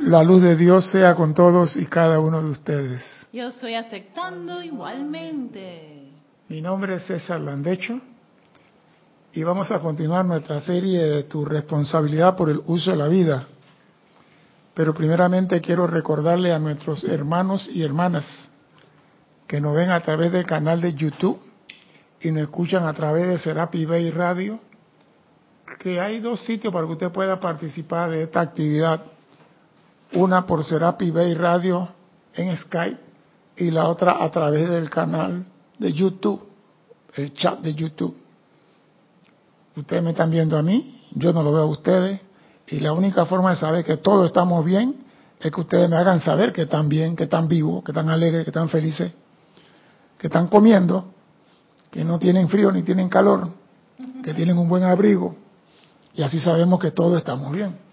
La luz de Dios sea con todos y cada uno de ustedes. Yo estoy aceptando igualmente. Mi nombre es César Landecho y vamos a continuar nuestra serie de tu responsabilidad por el uso de la vida. Pero primeramente quiero recordarle a nuestros hermanos y hermanas que nos ven a través del canal de YouTube y nos escuchan a través de Serapi Bay Radio, que hay dos sitios para que usted pueda participar de esta actividad. Una por Serapi Bay Radio en Skype y la otra a través del canal de YouTube, el chat de YouTube. Ustedes me están viendo a mí, yo no lo veo a ustedes, y la única forma de saber que todos estamos bien es que ustedes me hagan saber que están bien, que están vivos, que están alegres, que están felices, que están comiendo, que no tienen frío ni tienen calor, que tienen un buen abrigo, y así sabemos que todos estamos bien.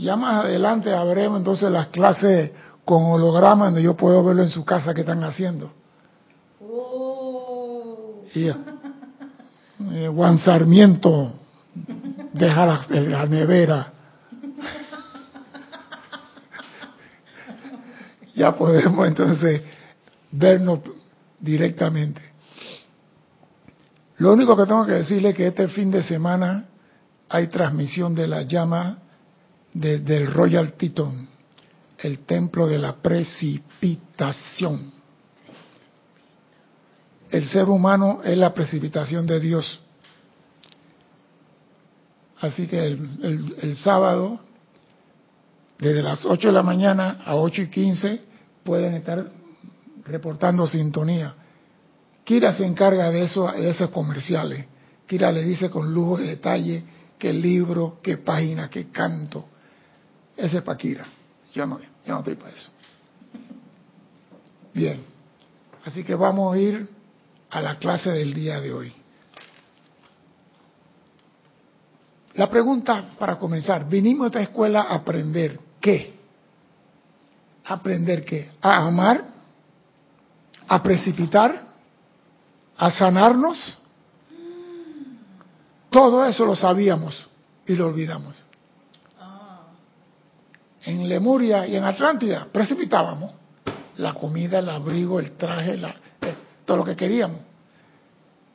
Ya más adelante habremos entonces las clases con holograma donde yo puedo verlo en su casa que están haciendo. Oh. Y, eh, Juan Sarmiento deja la, la nevera. ya podemos entonces vernos directamente. Lo único que tengo que decirle es que este fin de semana hay transmisión de la llama de, del Royal Teton, el templo de la precipitación. El ser humano es la precipitación de Dios. Así que el, sábado, desde las 8 de la mañana a 8 y 15, pueden estar reportando sintonía. Kira se encarga de, eso, de esos comerciales. Kira le dice con lujo de detalle qué libro, qué página, qué canto. Ese es para Kira. Yo no, yo no estoy para eso. Bien. Así que vamos a ir a la clase del día de hoy. La pregunta para comenzar, vinimos a esta escuela a aprender qué? ¿Aprender qué? ¿A amar? ¿A precipitar? ¿A sanarnos? Todo eso lo sabíamos y lo olvidamos. En Lemuria y en Atlántida precipitábamos la comida, el abrigo, el traje, eh, todo lo que queríamos.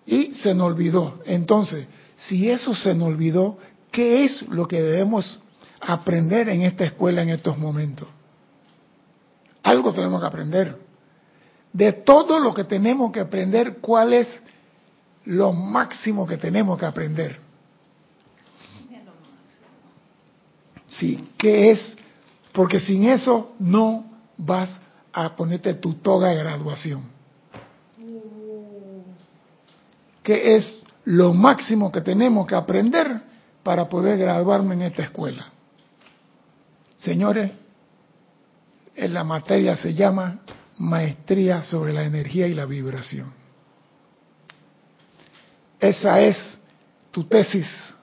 Y se nos olvidó. Entonces, si eso se nos olvidó, ¿qué es lo que debemos aprender en esta escuela en estos momentos? Algo tenemos que aprender. De todo lo que tenemos que aprender, ¿cuál es lo máximo que tenemos que aprender? Sí, ¿qué es? Porque sin eso no vas a ponerte tu toga de graduación. ¿Qué es lo máximo que tenemos que aprender para poder graduarme en esta escuela? Señores, en la materia se llama Maestría sobre la Energía y la Vibración. Esa es tu tesis.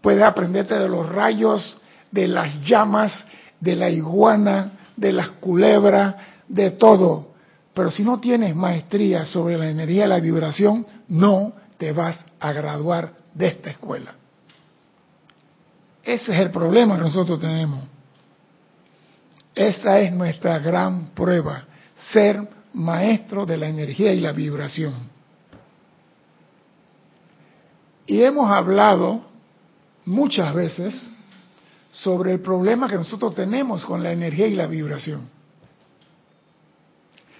Puedes aprenderte de los rayos, de las llamas, de la iguana, de las culebras, de todo. Pero si no tienes maestría sobre la energía y la vibración, no te vas a graduar de esta escuela. Ese es el problema que nosotros tenemos. Esa es nuestra gran prueba, ser maestro de la energía y la vibración. Y hemos hablado muchas veces sobre el problema que nosotros tenemos con la energía y la vibración.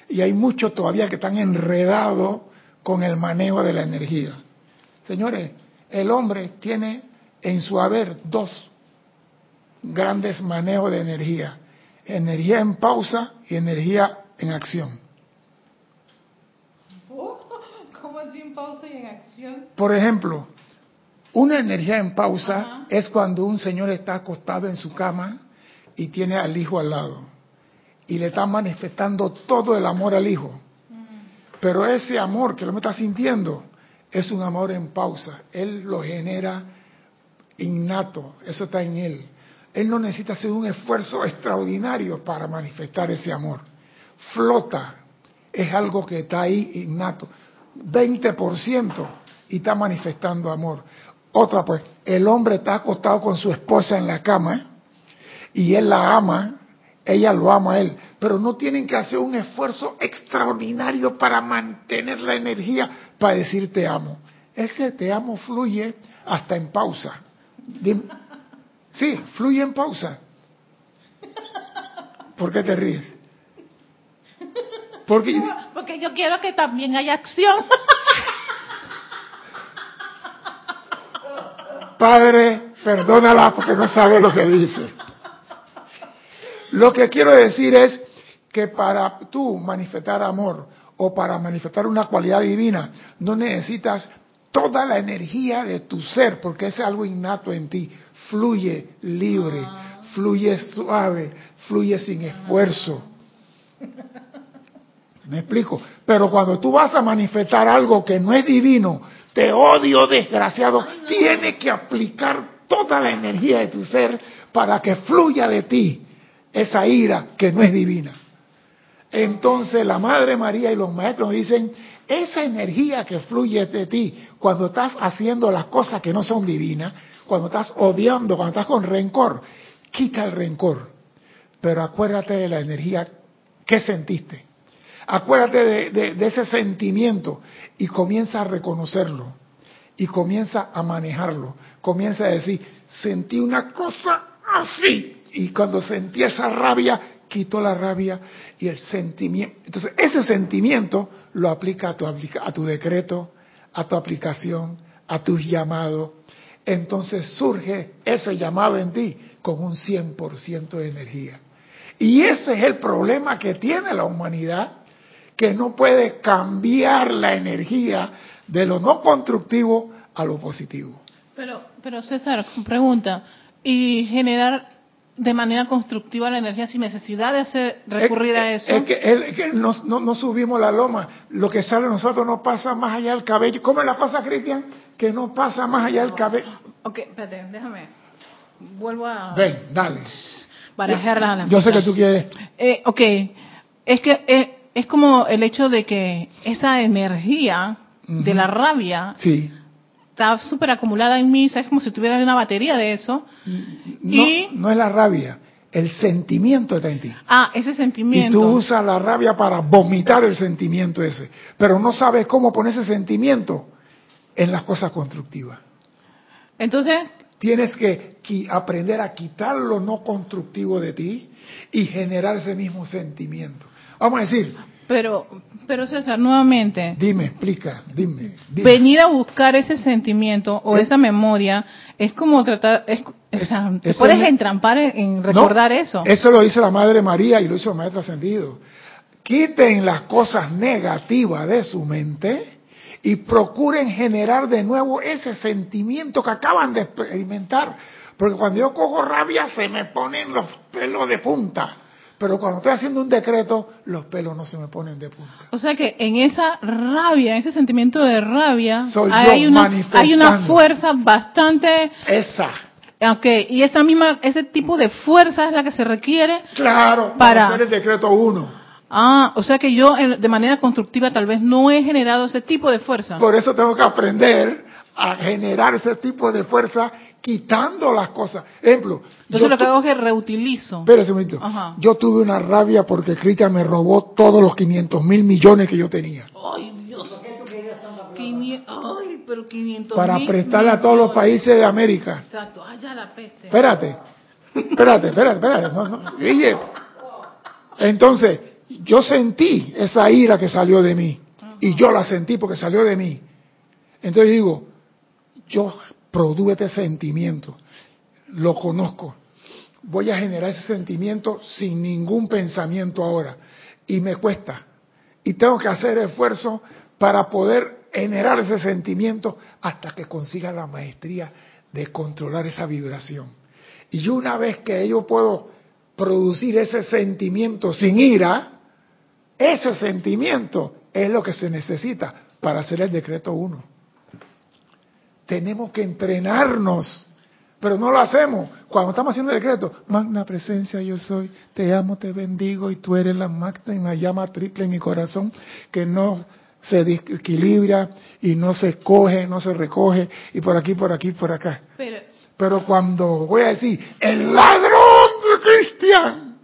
Y hay muchos todavía que están enredados con el manejo de la energía. Señores, el hombre tiene en su haber dos grandes manejos de energía. Energía en pausa y energía en acción. ¿Cómo en pausa y en acción? Por ejemplo, una energía en pausa Ajá. es cuando un señor está acostado en su cama y tiene al hijo al lado y le está manifestando todo el amor al hijo. Pero ese amor que lo está sintiendo es un amor en pausa. Él lo genera innato, eso está en él. Él no necesita hacer un esfuerzo extraordinario para manifestar ese amor. Flota, es algo que está ahí innato. 20% y está manifestando amor. Otra pues, el hombre está acostado con su esposa en la cama y él la ama, ella lo ama a él, pero no tienen que hacer un esfuerzo extraordinario para mantener la energía para decir te amo. Ese te amo fluye hasta en pausa. Sí, fluye en pausa. ¿Por qué te ríes? Porque, Porque yo quiero que también haya acción. Padre, perdónala porque no sabe lo que dice. Lo que quiero decir es que para tú manifestar amor o para manifestar una cualidad divina, no necesitas toda la energía de tu ser, porque es algo innato en ti. Fluye libre, ah. fluye suave, fluye sin esfuerzo. ¿Me explico? Pero cuando tú vas a manifestar algo que no es divino, te odio desgraciado, tienes que aplicar toda la energía de tu ser para que fluya de ti esa ira que no es divina. Entonces la Madre María y los maestros dicen, esa energía que fluye de ti cuando estás haciendo las cosas que no son divinas, cuando estás odiando, cuando estás con rencor, quita el rencor. Pero acuérdate de la energía que sentiste. Acuérdate de, ese sentimiento y comienza a reconocerlo y comienza a manejarlo. Comienza a decir, sentí una cosa así. Y cuando sentí esa rabia, quitó la rabia y el sentimiento. Entonces, ese sentimiento lo aplica a tu, a tu decreto, a tu aplicación, a tus llamados. Entonces surge ese llamado en ti con un 100% de energía. Y ese es el problema que tiene la humanidad, que no puede cambiar la energía de lo no constructivo a lo positivo. Pero, pero César, pregunta, ¿y generar de manera constructiva la energía sin necesidad de hacer recurrir a eso? Es que, no, subimos la loma. Lo que sale de nosotros no pasa más allá del cabello. ¿Cómo la pasa, Cristian? Que no pasa más allá del cabello. Ok, espérate, déjame. Vuelvo a... Ven, dale. Para yo, sé que tú quieres... Eh, ok, es que eh, es como el hecho de que esa energía de la rabia... Sí está súper acumulada en mí, es como si tuviera una batería de eso. No, y... no es la rabia, el sentimiento está en ti. Ah, ese sentimiento. Y tú usas la rabia para vomitar el sentimiento ese, pero no sabes cómo poner ese sentimiento en las cosas constructivas. Entonces... Tienes que aprender a quitar lo no constructivo de ti y generar ese mismo sentimiento. Vamos a decir, pero, pero César, nuevamente. Dime, explica, dime. Venir a buscar ese sentimiento o esa memoria es como tratar, es, puedes entrampar en, recordar eso. Eso lo dice la Madre María y lo hizo el Maestro Ascendido. Quiten las cosas negativas de su mente y procuren generar de nuevo ese sentimiento que acaban de experimentar. Porque cuando yo cojo rabia se me ponen los pelos de punta pero cuando estoy haciendo un decreto, los pelos no se me ponen de punta. O sea que en esa rabia, en ese sentimiento de rabia, hay, una, hay una fuerza bastante... Esa. Okay, y esa misma, ese tipo de fuerza es la que se requiere claro, para, hacer el decreto uno. Ah, o sea que yo de manera constructiva tal vez no he generado ese tipo de fuerza. Por eso tengo que aprender a generar ese tipo de fuerza quitando las cosas. Ejemplo. Entonces lo que hago es que reutilizo. Espérate un momento. Yo tuve una rabia porque Cristian me robó todos los 500 mil millones que yo tenía. Ay, Dios. Ay, pero 500 Para prestarle a todos los países de América. Exacto. Ay, ya la peste. Espérate. Espérate, espérate, espérate. No, no. Entonces, yo sentí esa ira que salió de mí. Y yo la sentí porque salió de mí. Entonces digo, yo produce este sentimiento, lo conozco, voy a generar ese sentimiento sin ningún pensamiento ahora. Y me cuesta. Y tengo que hacer esfuerzo para poder generar ese sentimiento hasta que consiga la maestría de controlar esa vibración. Y una vez que yo puedo producir ese sentimiento sin ira, ese sentimiento es lo que se necesita para hacer el decreto 1 tenemos que entrenarnos, pero no lo hacemos. Cuando estamos haciendo el decreto, magna presencia yo soy, te amo, te bendigo y tú eres la magna la llama triple en mi corazón que no se desequilibra y no se escoge, no se recoge y por aquí, por aquí, por acá. Pero, pero cuando voy a decir, el ladrón Cristian,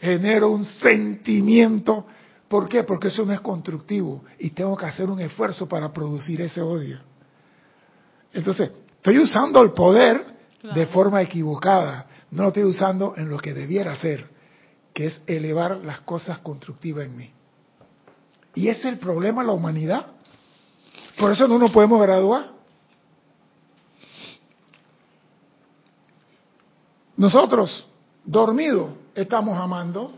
genero un sentimiento. ¿Por qué? Porque eso no es constructivo y tengo que hacer un esfuerzo para producir ese odio. Entonces, estoy usando el poder de forma equivocada, no lo estoy usando en lo que debiera ser, que es elevar las cosas constructivas en mí. Y ese es el problema de la humanidad. Por eso no nos podemos graduar. Nosotros, dormidos, estamos amando,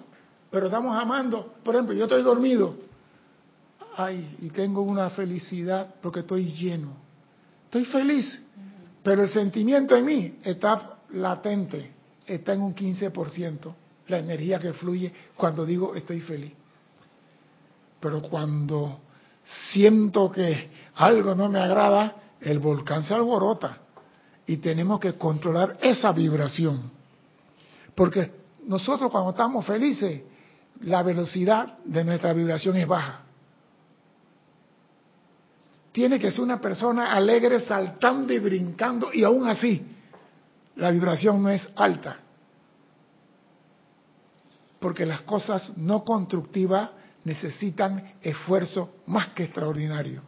pero estamos amando, por ejemplo, yo estoy dormido, ay, y tengo una felicidad porque estoy lleno. Estoy feliz, pero el sentimiento en mí está latente, está en un 15%, la energía que fluye cuando digo estoy feliz. Pero cuando siento que algo no me agrada, el volcán se alborota y tenemos que controlar esa vibración. Porque nosotros cuando estamos felices, la velocidad de nuestra vibración es baja. Tiene que ser una persona alegre, saltando y brincando, y aún así la vibración no es alta. Porque las cosas no constructivas necesitan esfuerzo más que extraordinario.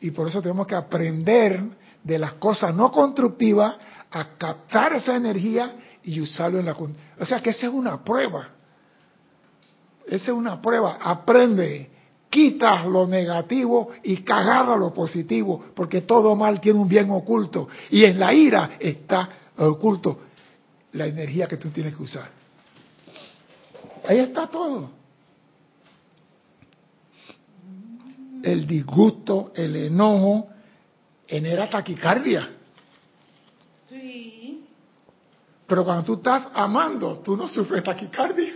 Y por eso tenemos que aprender de las cosas no constructivas a captar esa energía y usarlo en la... O sea que esa es una prueba. Esa es una prueba. Aprende, quita lo negativo y agarra lo positivo, porque todo mal tiene un bien oculto. Y en la ira está oculto la energía que tú tienes que usar. Ahí está todo. El disgusto, el enojo, genera taquicardia. Sí. Pero cuando tú estás amando, tú no sufres taquicardia.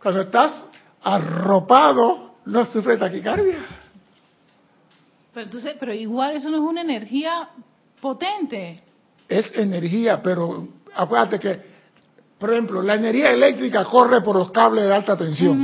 Cuando estás arropado, no sufres taquicardia. Pero, entonces, pero igual eso no es una energía potente. Es energía, pero acuérdate que, por ejemplo, la energía eléctrica corre por los cables de alta tensión.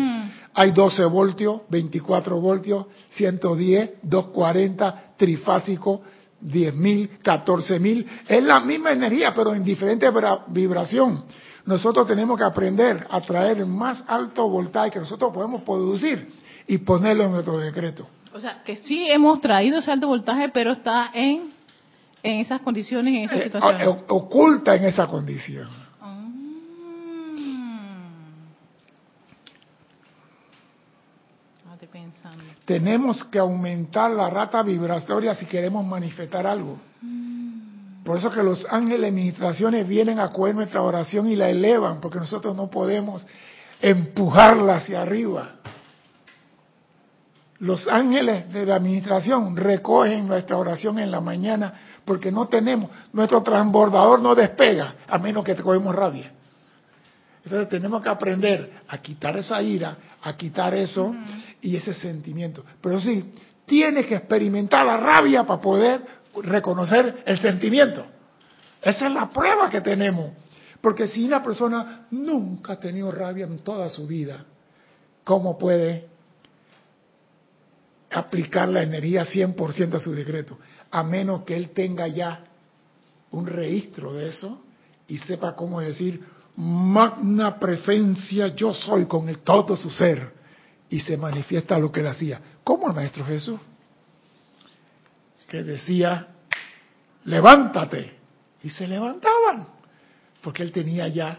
Hay 12 voltios, 24 voltios, 110, 240, trifásico, 10.000, 14.000. Es la misma energía, pero en diferente vibra- vibración. Nosotros tenemos que aprender a traer el más alto voltaje que nosotros podemos producir y ponerlo en nuestro decreto. O sea, que sí hemos traído ese alto voltaje, pero está en, en esas condiciones, en esa Eh, situación. o- oculta en esa condición. Ah. Pensando. Tenemos que aumentar la rata vibratoria si queremos manifestar algo. Por eso que los ángeles de administraciones vienen a coger nuestra oración y la elevan, porque nosotros no podemos empujarla hacia arriba. Los ángeles de la administración recogen nuestra oración en la mañana porque no tenemos, nuestro transbordador no despega a menos que cogemos rabia. Entonces tenemos que aprender a quitar esa ira, a quitar eso y ese sentimiento. Pero sí, tienes que experimentar la rabia para poder reconocer el sentimiento. Esa es la prueba que tenemos. Porque si una persona nunca ha tenido rabia en toda su vida, ¿cómo puede aplicar la energía 100% a su decreto? A menos que él tenga ya un registro de eso y sepa cómo decir, magna presencia yo soy con el todo su ser y se manifiesta lo que él hacía. Como el Maestro Jesús, que decía, levántate, y se levantaban, porque él tenía ya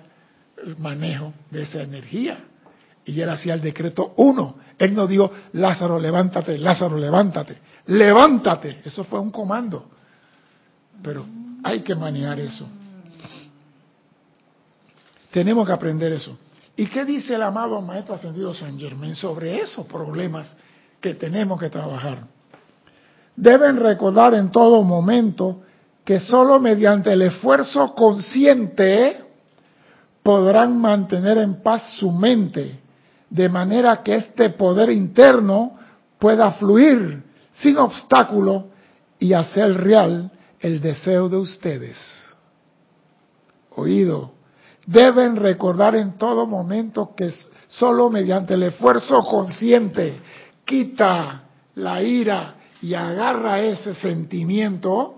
el manejo de esa energía. Y él hacía el decreto uno. Él no dijo, Lázaro, levántate, Lázaro, levántate, levántate. Eso fue un comando. Pero hay que manejar eso. Tenemos que aprender eso. ¿Y qué dice el amado Maestro Ascendido San Germán sobre esos problemas que tenemos que trabajar? Deben recordar en todo momento que solo mediante el esfuerzo consciente podrán mantener en paz su mente, de manera que este poder interno pueda fluir sin obstáculo y hacer real el deseo de ustedes. Oído, deben recordar en todo momento que solo mediante el esfuerzo consciente quita la ira y agarra ese sentimiento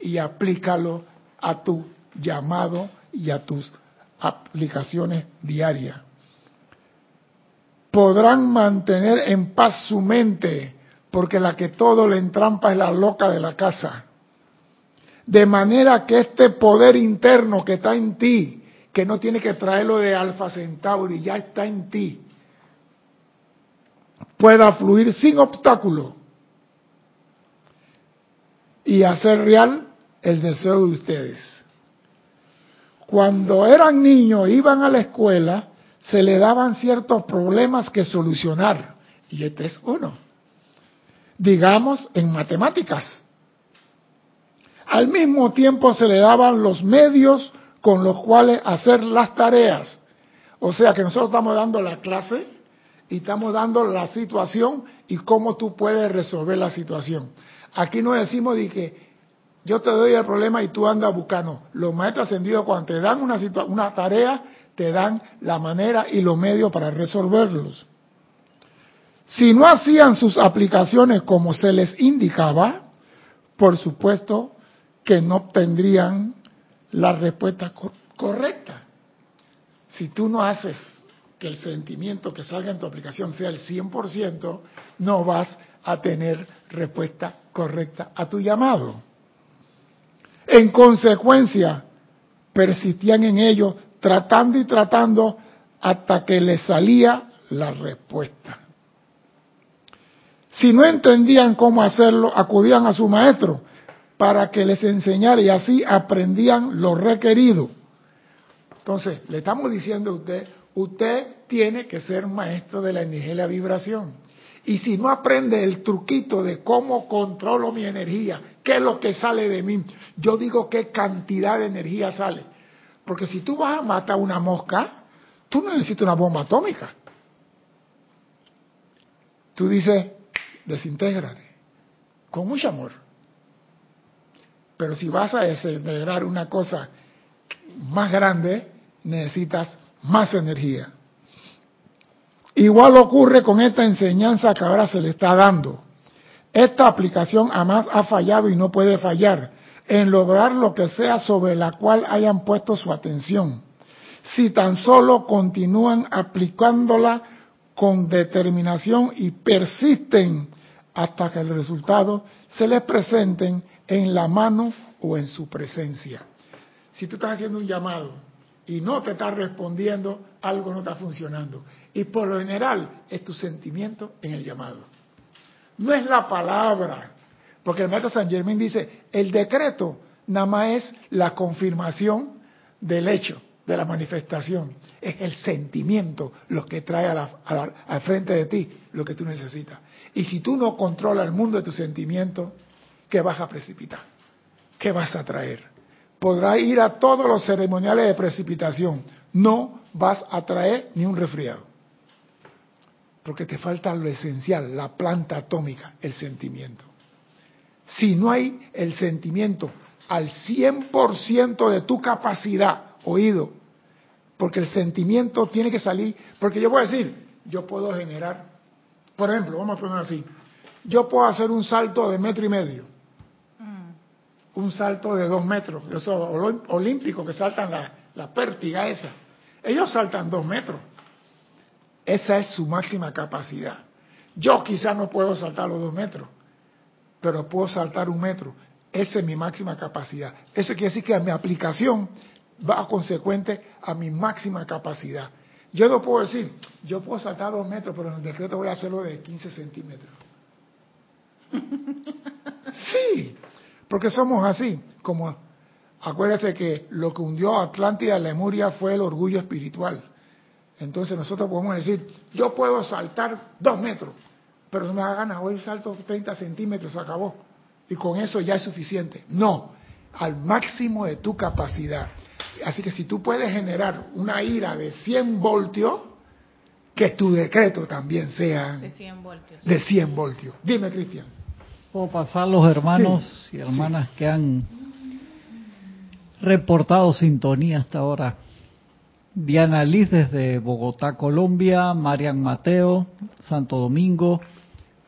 y aplícalo a tu llamado y a tus aplicaciones diarias. Podrán mantener en paz su mente, porque la que todo le entrampa es la loca de la casa. De manera que este poder interno que está en ti, que no tiene que traerlo de Alfa Centauri, ya está en ti, pueda fluir sin obstáculo y hacer real el deseo de ustedes. Cuando eran niños, iban a la escuela, se le daban ciertos problemas que solucionar. Y este es uno. Digamos, en matemáticas. Al mismo tiempo se le daban los medios con los cuales hacer las tareas. O sea que nosotros estamos dando la clase y estamos dando la situación y cómo tú puedes resolver la situación. Aquí no decimos de que yo te doy el problema y tú andas buscando. Los maestros ascendidos cuando te dan una, una tarea, te dan la manera y los medios para resolverlos. Si no hacían sus aplicaciones como se les indicaba, por supuesto que no obtendrían la respuesta correcta. Si tú no haces que el sentimiento que salga en tu aplicación sea el 100%, no vas a tener respuesta correcta a tu llamado. En consecuencia, persistían en ello, tratando y tratando hasta que les salía la respuesta. Si no entendían cómo hacerlo, acudían a su maestro para que les enseñara y así aprendían lo requerido. Entonces, le estamos diciendo a usted, usted tiene que ser maestro de la energía y la vibración. Y si no aprende el truquito de cómo controlo mi energía, qué es lo que sale de mí, yo digo qué cantidad de energía sale. Porque si tú vas a matar una mosca, tú no necesitas una bomba atómica. Tú dices, desintégrate, con mucho amor. Pero si vas a desintegrar una cosa más grande, necesitas más energía. Igual ocurre con esta enseñanza que ahora se le está dando. Esta aplicación jamás ha fallado y no puede fallar en lograr lo que sea sobre la cual hayan puesto su atención. Si tan solo continúan aplicándola con determinación y persisten hasta que el resultado se les presenten en la mano o en su presencia. Si tú estás haciendo un llamado y no te estás respondiendo, algo no está funcionando. Y por lo general es tu sentimiento en el llamado. No es la palabra, porque el maestro San Germán dice, el decreto nada más es la confirmación del hecho, de la manifestación. Es el sentimiento lo que trae al frente de ti lo que tú necesitas. Y si tú no controlas el mundo de tus sentimientos, ¿qué vas a precipitar? ¿Qué vas a traer? Podrás ir a todos los ceremoniales de precipitación. No vas a traer ni un resfriado porque te falta lo esencial, la planta atómica, el sentimiento. Si no hay el sentimiento al 100% de tu capacidad, oído, porque el sentimiento tiene que salir, porque yo a decir, yo puedo generar, por ejemplo, vamos a poner así, yo puedo hacer un salto de metro y medio, mm. un salto de dos metros, esos olímpicos que saltan la, la pértiga esa, ellos saltan dos metros, esa es su máxima capacidad. Yo quizás no puedo saltar los dos metros, pero puedo saltar un metro. Esa es mi máxima capacidad. Eso quiere decir que mi aplicación va consecuente a mi máxima capacidad. Yo no puedo decir, yo puedo saltar dos metros, pero en el decreto voy a hacerlo de 15 centímetros. Sí, porque somos así. Como acuérdate que lo que hundió a Atlántida y Lemuria fue el orgullo espiritual. Entonces nosotros podemos decir, yo puedo saltar dos metros, pero no me da ganas, hoy salto 30 centímetros, acabó. Y con eso ya es suficiente. No, al máximo de tu capacidad. Así que si tú puedes generar una ira de 100 voltios, que tu decreto también sea de 100 voltios. De 100 voltios. Dime, Cristian. Puedo pasar los hermanos y hermanas que han reportado sintonía hasta ahora. Diana Liz desde Bogotá, Colombia, Marian Mateo, Santo Domingo,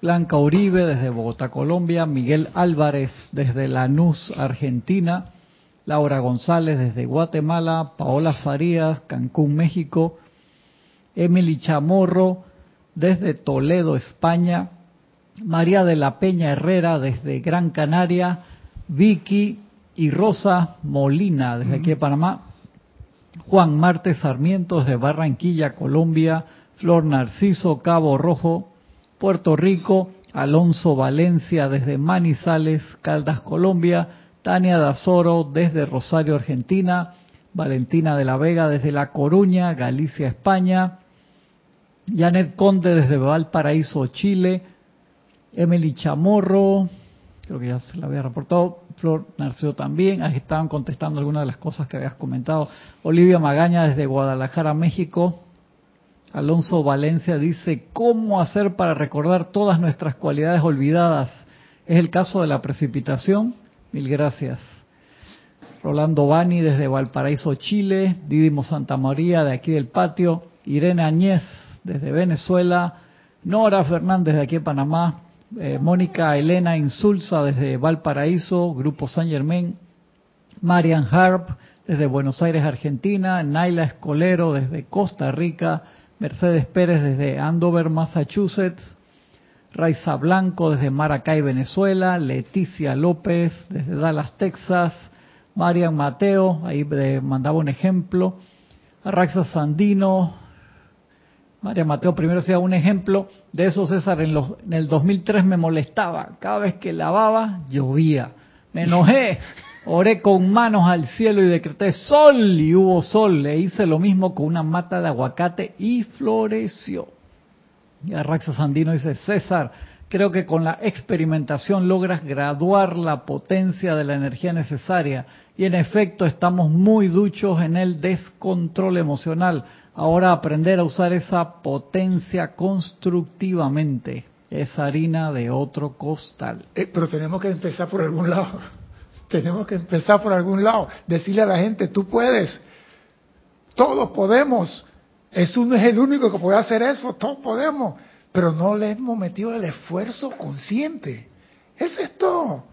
Blanca Uribe desde Bogotá, Colombia, Miguel Álvarez desde Lanús, Argentina, Laura González desde Guatemala, Paola Farías, Cancún, México, Emily Chamorro desde Toledo, España, María de la Peña Herrera desde Gran Canaria, Vicky y Rosa Molina desde aquí de Panamá, Juan Marte Sarmiento desde Barranquilla, Colombia, Flor Narciso, Cabo Rojo, Puerto Rico, Alonso Valencia desde Manizales, Caldas, Colombia, Tania Dazoro desde Rosario, Argentina, Valentina de la Vega desde La Coruña, Galicia, España, Janet Conde desde Valparaíso, Chile, Emily Chamorro, creo que ya se la había reportado, Flor Narciso también, ahí estaban contestando algunas de las cosas que habías comentado, Olivia Magaña desde Guadalajara, México, Alonso Valencia dice, ¿cómo hacer para recordar todas nuestras cualidades olvidadas? ¿Es el caso de la precipitación? Mil gracias. Rolando Bani desde Valparaíso, Chile, Didimo Santa María de aquí del patio, Irene Añez desde Venezuela, Nora Fernández de aquí de Panamá, eh, Mónica Elena Insulza desde Valparaíso, Grupo San Germán, Marian Harp desde Buenos Aires, Argentina, Naila Escolero desde Costa Rica, Mercedes Pérez desde Andover, Massachusetts, Raiza Blanco desde Maracay, Venezuela, Leticia López desde Dallas, Texas, Marian Mateo, ahí mandaba un ejemplo, Raxa Sandino, María Mateo primero sea un ejemplo de eso, César, en, los, en el 2003 me molestaba, cada vez que lavaba llovía, me enojé, oré con manos al cielo y decreté sol y hubo sol, le hice lo mismo con una mata de aguacate y floreció. Y Arraxa Sandino dice, César, creo que con la experimentación logras graduar la potencia de la energía necesaria y en efecto estamos muy duchos en el descontrol emocional ahora aprender a usar esa potencia constructivamente. Es harina de otro costal. Eh, pero tenemos que empezar por algún lado. Tenemos que empezar por algún lado. Decirle a la gente, tú puedes. Todos podemos. Jesús no es el único que puede hacer eso. Todos podemos. Pero no le hemos metido el esfuerzo consciente. Es todo.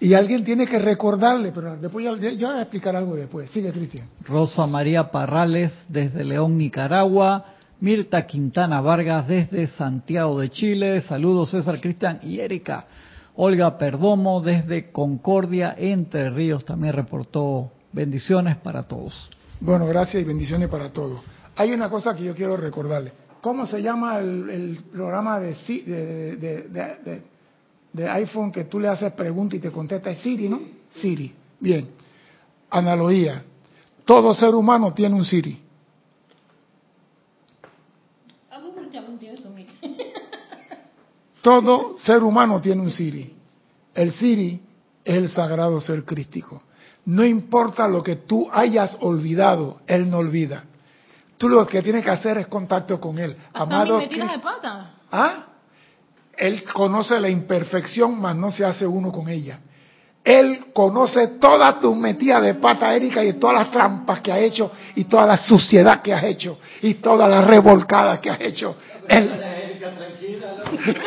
Y alguien tiene que recordarle, pero después ya, yo voy a explicar algo después. Sigue, Cristian. Rosa María Parrales desde León, Nicaragua. Mirta Quintana Vargas desde Santiago de Chile. Saludos César, Cristian y Erika. Olga Perdomo desde Concordia, Entre Ríos, también reportó bendiciones para todos. Bueno, gracias y bendiciones para todos. Hay una cosa que yo quiero recordarle. ¿Cómo se llama el, programa de, de de iPhone que tú le haces pregunta y te contesta es Siri, ¿no? Siri. Bien. Analogía. Todo ser humano tiene un Siri. Todo ser humano tiene un Siri. El Siri es el sagrado ser crístico. No importa lo que tú hayas olvidado, Él no olvida. Tú lo que tienes que hacer es contacto con Él. Amado. de pata. ¿Ah? Él conoce la imperfección, mas no se hace uno con ella. Él conoce toda tu metida de pata, Erika, y todas las trampas que ha hecho, y toda la suciedad que has hecho, y toda la revolcada que has hecho. Él...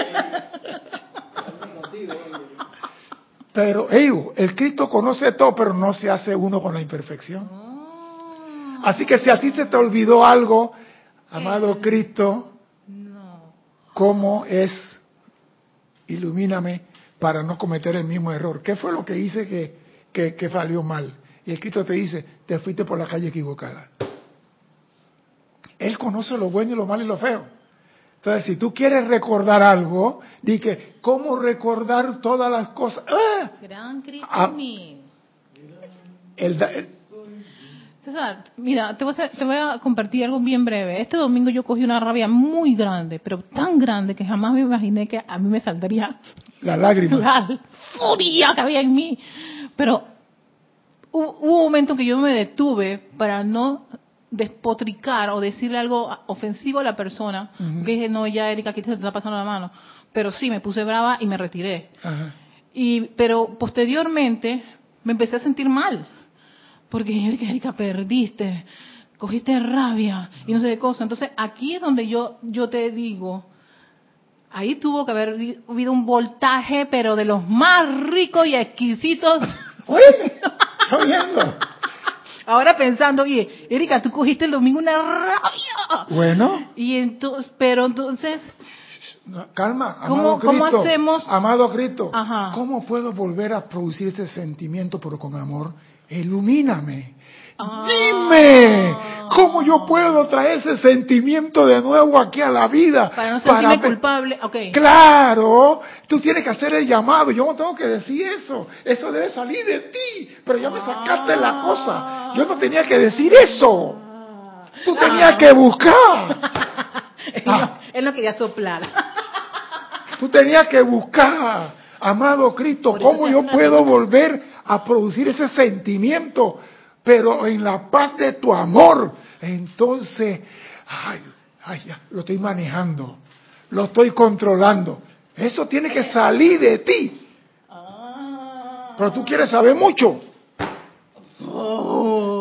Pero, el Cristo conoce todo, pero no se hace uno con la imperfección. Así que si a ti se te olvidó algo, amado Cristo, ¿cómo es ilumíname para no cometer el mismo error. ¿Qué fue lo que hice que, que, salió mal? Y el Cristo te dice, te fuiste por la calle equivocada. Él conoce lo bueno y lo malo y lo feo. Entonces, si tú quieres recordar algo, di que, ¿cómo recordar todas las cosas? ¡Ah! Gran Cristo ah, el, César, mira, te voy, a, te voy, a, compartir algo bien breve. Este domingo yo cogí una rabia muy grande, pero tan grande que jamás me imaginé que a mí me saldría la lágrima. La furia que había en mí. Pero hubo, un momento que yo me detuve para no despotricar o decirle algo ofensivo a la persona. Que dije, no, ya Erika, aquí te está pasando la mano. Pero sí, me puse brava y me retiré. Y, pero posteriormente me empecé a sentir mal porque Erika, perdiste, cogiste rabia y no sé qué cosa. Entonces aquí es donde yo, yo te digo, ahí tuvo que haber habido un voltaje, pero de los más ricos y exquisitos. ¿Estás oyendo? Ahora pensando, oye, Erika, tú cogiste el domingo una rabia. Bueno, Y entonces, pero entonces, calma, ¿Cómo- amado cómo Cristo. hacemos? Amado Cristo, Ajá. ¿cómo puedo volver a producir ese sentimiento pero con amor? Ilumíname. Ah. Dime, ¿cómo yo puedo traer ese sentimiento de nuevo aquí a la vida? para no sentirme culpable, ok. Claro, tú tienes que hacer el llamado. Yo no tengo que decir eso. Eso debe salir de ti. Pero ya me sacaste la cosa. Yo no tenía que decir eso. Tú tenías que buscar. él, Ah. no, él no quería soplar. Tú tenías que buscar, amado Cristo, cómo yo puedo volver a producir ese sentimiento, pero en la paz de tu amor. Entonces, ay, ay, ya, lo estoy manejando, lo estoy controlando. Eso tiene que salir de ti. Pero tú quieres saber mucho.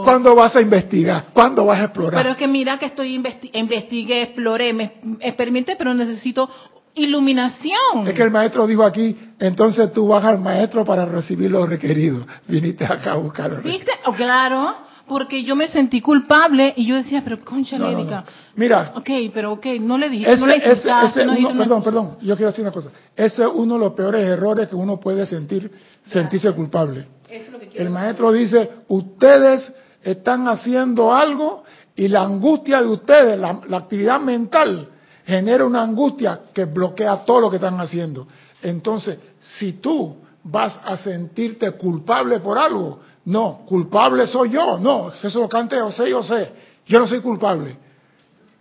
¿Cuándo vas a investigar? ¿Cuándo vas a explorar? Pero es que mira que estoy investi investigué, exploré, me experimenté, pero necesito iluminación. Es que el maestro dijo aquí, entonces tú vas al maestro para recibir lo requerido. Viniste acá a buscar lo requerido. ¿Viste? Oh, claro, porque yo me sentí culpable y yo decía, pero concha, No, no, no. Erika. Mira, Ok, pero ok, no le dije, ese, no le insultaste, ese uno, perdón, perdón, yo quiero decir una cosa. Ese es uno de los peores errores que uno puede sentir, sentirse culpable. Eso es lo que quiero El maestro dice, ustedes están haciendo algo y la angustia de ustedes, la, la actividad mental, genera una angustia que bloquea todo lo que están haciendo. Entonces, si tú vas a sentirte culpable por algo, no, culpable soy yo, no, eso lo cante José, yo sé, yo no soy culpable.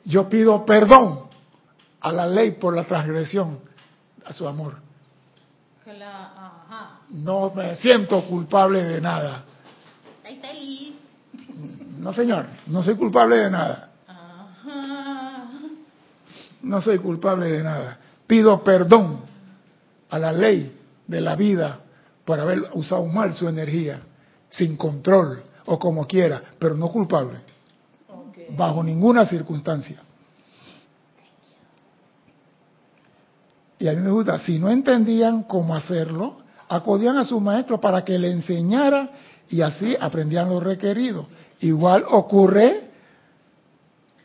Yo pido perdón a la ley por la transgresión a su amor. No me siento culpable de nada. No, señor, no soy culpable de nada. No soy culpable de nada. Pido perdón a la ley de la vida por haber usado mal su energía, sin control o como quiera, pero no culpable, bajo ninguna circunstancia. Y a mí me gusta, si no entendían cómo hacerlo, acudían a su maestro para que le enseñara y así aprendían lo requerido. Igual ocurre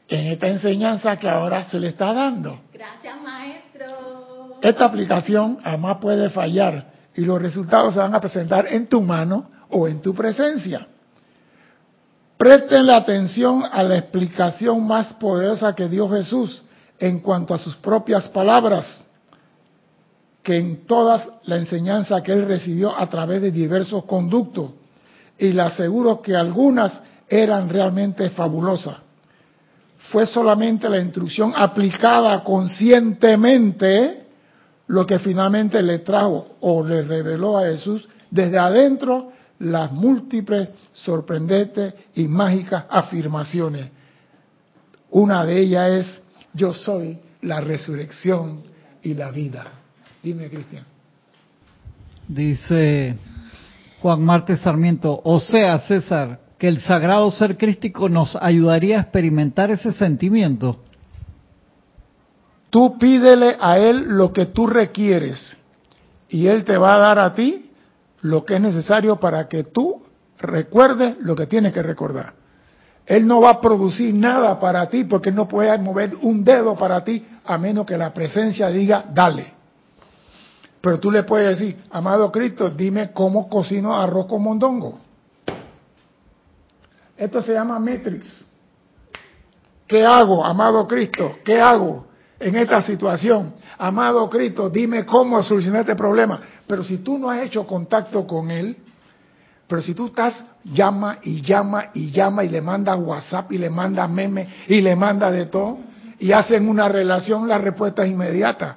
en esta enseñanza que ahora se le está dando. Gracias, maestro. Esta aplicación jamás puede fallar y los resultados se van a presentar en tu mano o en tu presencia. Presten la atención a la explicación más poderosa que dio Jesús en cuanto a sus propias palabras, que en toda la enseñanza que él recibió a través de diversos conductos, y le aseguro que algunas eran realmente fabulosas. Fue solamente la instrucción aplicada conscientemente lo que finalmente le trajo o le reveló a Jesús desde adentro las múltiples, sorprendentes y mágicas afirmaciones. Una de ellas es, yo soy la resurrección y la vida. Dime, Cristian. Dice Juan Marte Sarmiento, o sea, César, que el sagrado ser crístico nos ayudaría a experimentar ese sentimiento. Tú pídele a Él lo que tú requieres y Él te va a dar a ti lo que es necesario para que tú recuerdes lo que tienes que recordar. Él no va a producir nada para ti porque no puede mover un dedo para ti a menos que la presencia diga, dale. Pero tú le puedes decir, amado Cristo, dime cómo cocino arroz con mondongo. Esto se llama Matrix. ¿Qué hago, amado Cristo? ¿Qué hago en esta situación? Amado Cristo, dime cómo solucionar este problema. Pero si tú no has hecho contacto con Él, pero si tú estás, llama y llama y llama y le manda WhatsApp y le manda meme y le manda de todo y hacen una relación, la respuesta es inmediata.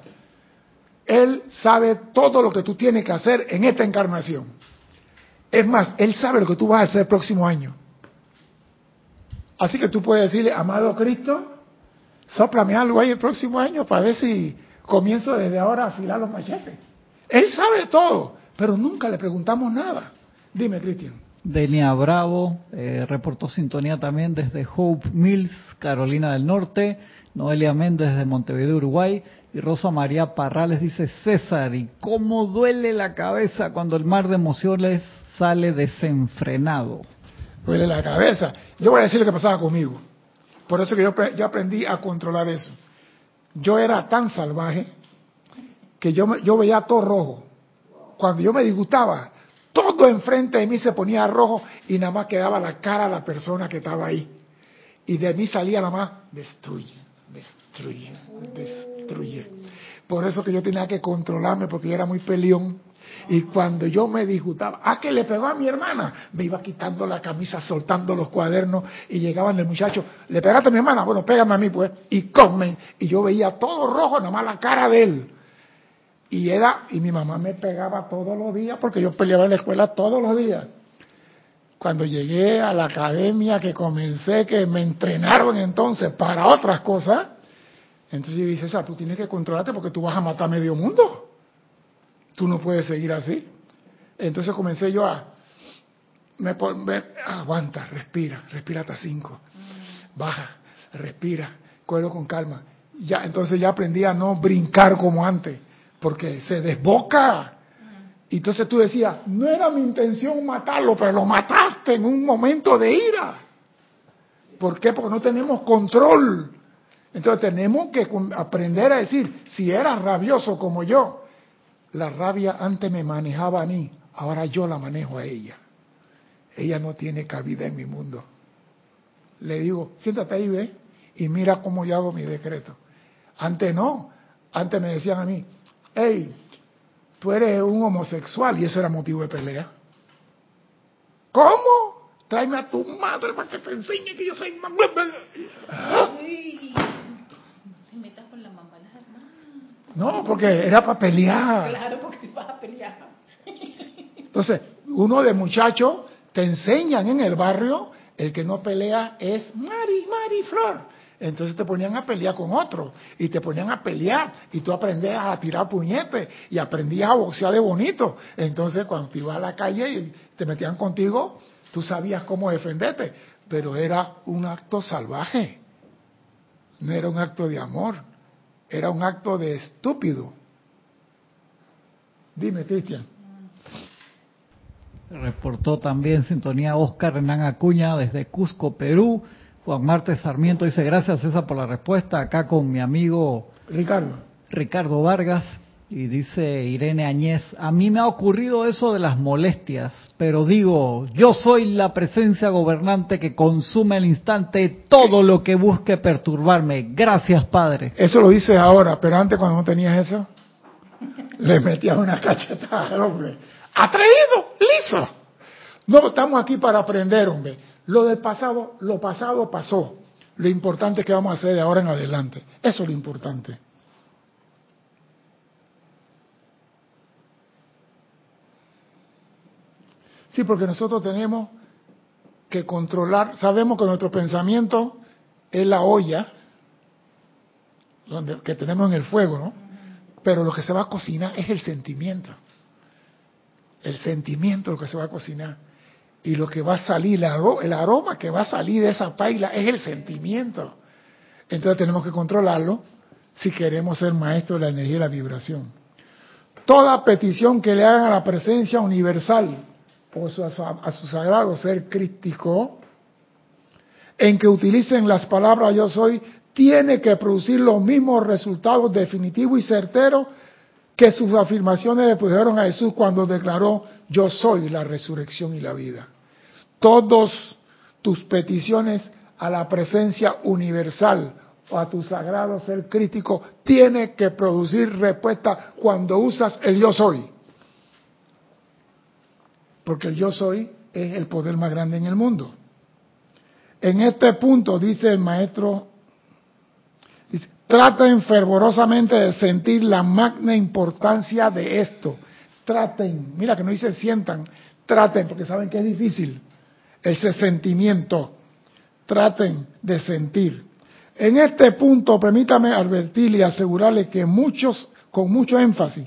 Él sabe todo lo que tú tienes que hacer en esta encarnación. Es más, Él sabe lo que tú vas a hacer el próximo año. Así que tú puedes decirle, amado Cristo, sóplame algo ahí el próximo año para ver si comienzo desde ahora a afilar los machetes. Él sabe todo, pero nunca le preguntamos nada. Dime, Cristian. Denia Bravo eh, reportó sintonía también desde Hope Mills, Carolina del Norte. Noelia Méndez de Montevideo, Uruguay. Y Rosa María Parrales dice, César, ¿y cómo duele la cabeza cuando el mar de emociones sale desenfrenado. Duele la cabeza. Yo voy a decir lo que pasaba conmigo. Por eso que yo, yo aprendí a controlar eso. Yo era tan salvaje que yo, yo veía todo rojo. Cuando yo me disgustaba, todo enfrente de mí se ponía rojo y nada más quedaba la cara de la persona que estaba ahí. Y de mí salía nada más, destruye, destruye, destruye. Por eso que yo tenía que controlarme porque yo era muy peleón. Y cuando yo me disgustaba, ¿a que le pegó a mi hermana? Me iba quitando la camisa, soltando los cuadernos y llegaban el muchacho, ¿le pegaste a mi hermana? Bueno, pégame a mí pues. Y comen. Y yo veía todo rojo, nada más la cara de él. Y era, y mi mamá me pegaba todos los días porque yo peleaba en la escuela todos los días. Cuando llegué a la academia, que comencé, que me entrenaron entonces para otras cosas, entonces yo dije, César, tú tienes que controlarte porque tú vas a matar a medio mundo. Tú no puedes seguir así. Entonces comencé yo a, me, aguanta, respira, respira hasta cinco, baja, respira, cuero con calma. Ya, entonces ya aprendí a no brincar como antes porque se desboca. Y entonces tú decías, no era mi intención matarlo, pero lo mataste en un momento de ira. ¿Por qué? Porque no tenemos control. Entonces tenemos que aprender a decir, si era rabioso como yo, la rabia antes me manejaba a mí, ahora yo la manejo a ella. Ella no tiene cabida en mi mundo. Le digo, siéntate ahí, ve, y mira cómo yo hago mi decreto. Antes no, antes me decían a mí, hey, tú eres un homosexual y eso era motivo de pelea. ¿Cómo? Tráeme a tu madre para que te enseñe que yo soy mamá. No, porque era para pelear. Claro, porque vas a pelear. Entonces, uno de muchachos te enseñan en el barrio, el que no pelea es Mari, Mari Flor. Entonces te ponían a pelear con otro y te ponían a pelear y tú aprendías a tirar puñetes y aprendías a boxear de bonito. Entonces cuando te ibas a la calle y te metían contigo, tú sabías cómo defenderte, pero era un acto salvaje, no era un acto de amor, era un acto de estúpido. Dime, Cristian. Reportó también sintonía Oscar Hernán Acuña desde Cusco, Perú. Juan Marte Sarmiento dice, gracias César por la respuesta, acá con mi amigo Ricardo. Ricardo Vargas. Y dice Irene Añez, a mí me ha ocurrido eso de las molestias, pero digo, yo soy la presencia gobernante que consume al instante todo lo que busque perturbarme. Gracias, Padre. Eso lo dices ahora, pero antes cuando no tenías eso, le metías una cachetada al hombre. Atrevido, liso. No estamos aquí para aprender, hombre. Lo del pasado, lo pasado pasó. Lo importante es que vamos a hacer de ahora en adelante. Eso es lo importante. Sí, porque nosotros tenemos que controlar, sabemos que nuestro pensamiento es la olla donde, que tenemos en el fuego, ¿no? Pero lo que se va a cocinar es el sentimiento. El sentimiento lo que se va a cocinar y lo que va a salir, el aroma que va a salir de esa paila es el sentimiento. Entonces tenemos que controlarlo si queremos ser maestros de la energía y la vibración. Toda petición que le hagan a la presencia universal o a su, sagrado ser crítico, en que utilicen las palabras yo soy, tiene que producir los mismos resultados definitivos y certeros que sus afirmaciones le pusieron a Jesús cuando declaró yo soy la resurrección y la vida. Todos tus peticiones a la presencia universal o a tu sagrado ser crítico tiene que producir respuesta cuando usas el yo soy. Porque el yo soy es el poder más grande en el mundo. En este punto dice el maestro, traten fervorosamente de sentir la magna importancia de esto traten, mira que no dice sientan, traten, porque saben que es difícil, ese sentimiento, traten de sentir. En este punto, permítame advertirle y asegurarle que muchos, con mucho énfasis,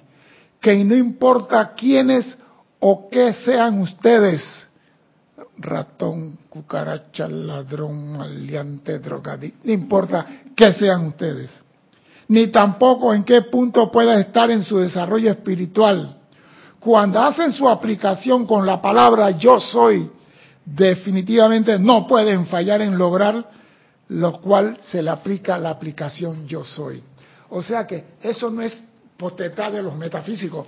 que no importa quiénes o qué sean ustedes, ratón, cucaracha, ladrón, maleante, drogadicto, no importa qué sean ustedes, ni tampoco en qué punto pueda estar en su desarrollo espiritual, cuando hacen su aplicación con la palabra yo soy, definitivamente no pueden fallar en lograr lo cual se le aplica la aplicación yo soy. O sea que eso no es potestad de los metafísicos.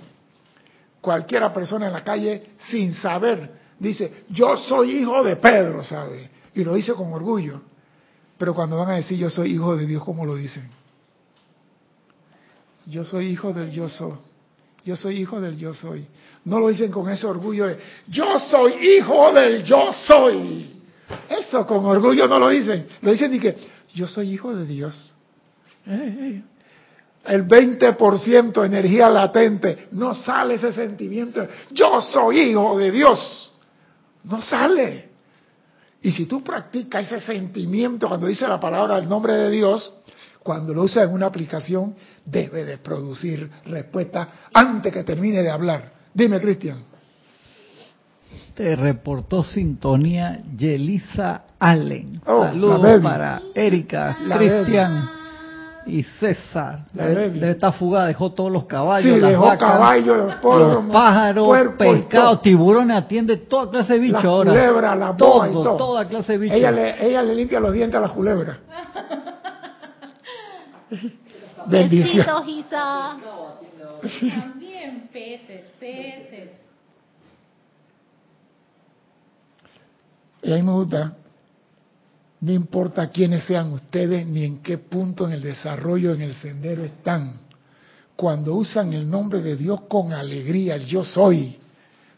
Cualquiera persona en la calle, sin saber, dice, yo soy hijo de Pedro, ¿sabe? Y lo dice con orgullo. Pero cuando van a decir yo soy hijo de Dios, ¿cómo lo dicen? Yo soy hijo del yo soy. Yo soy hijo del yo soy. No lo dicen con ese orgullo de, yo soy hijo del yo soy. Eso con orgullo no lo dicen. Lo dicen y que yo soy hijo de Dios. Eh, eh. El 20% energía latente, no sale ese sentimiento. Yo soy hijo de Dios. No sale. Y si tú practicas ese sentimiento cuando dice la palabra el nombre de Dios, cuando lo usas en una aplicación, debe de producir respuesta antes que termine de hablar. Dime, Cristian. Te reportó sintonía Yelisa Allen. Oh, Saludos para Erika, Cristian y César. De, esta fuga dejó todos los caballos, las dejó caballos, los, pájaros, pescados, tiburones, atiende toda clase de bichos la ahora. Culebra, la todo, y todo. toda clase de bichos. Ella le, ella le limpia los dientes a las culebras. Bendición. También peces, peces. Y a mí me gusta, no importa quiénes sean ustedes ni en qué punto en el desarrollo, en el sendero están, cuando usan el nombre de Dios con alegría, yo soy,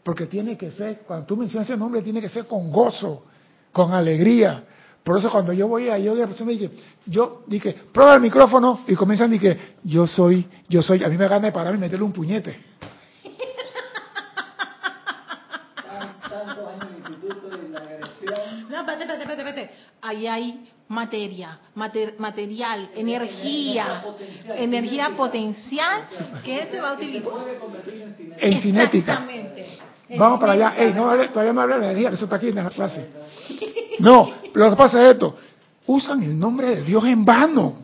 porque tiene que ser, cuando tú mencionas ese nombre, tiene que ser con gozo, con alegría. Por eso cuando yo voy a yo la persona dije, yo dije, prueba el micrófono y comienzan a decir, yo soy, yo soy, a mí me gana de pararme y meterle un puñete. Ahí hay materia, material, energía, energía potencial que se va a utilizar en cinética. Vamos para allá. Ey, no, todavía no habla de energía, eso está aquí en la clase. No, lo que pasa es esto. Usan el nombre de Dios en vano.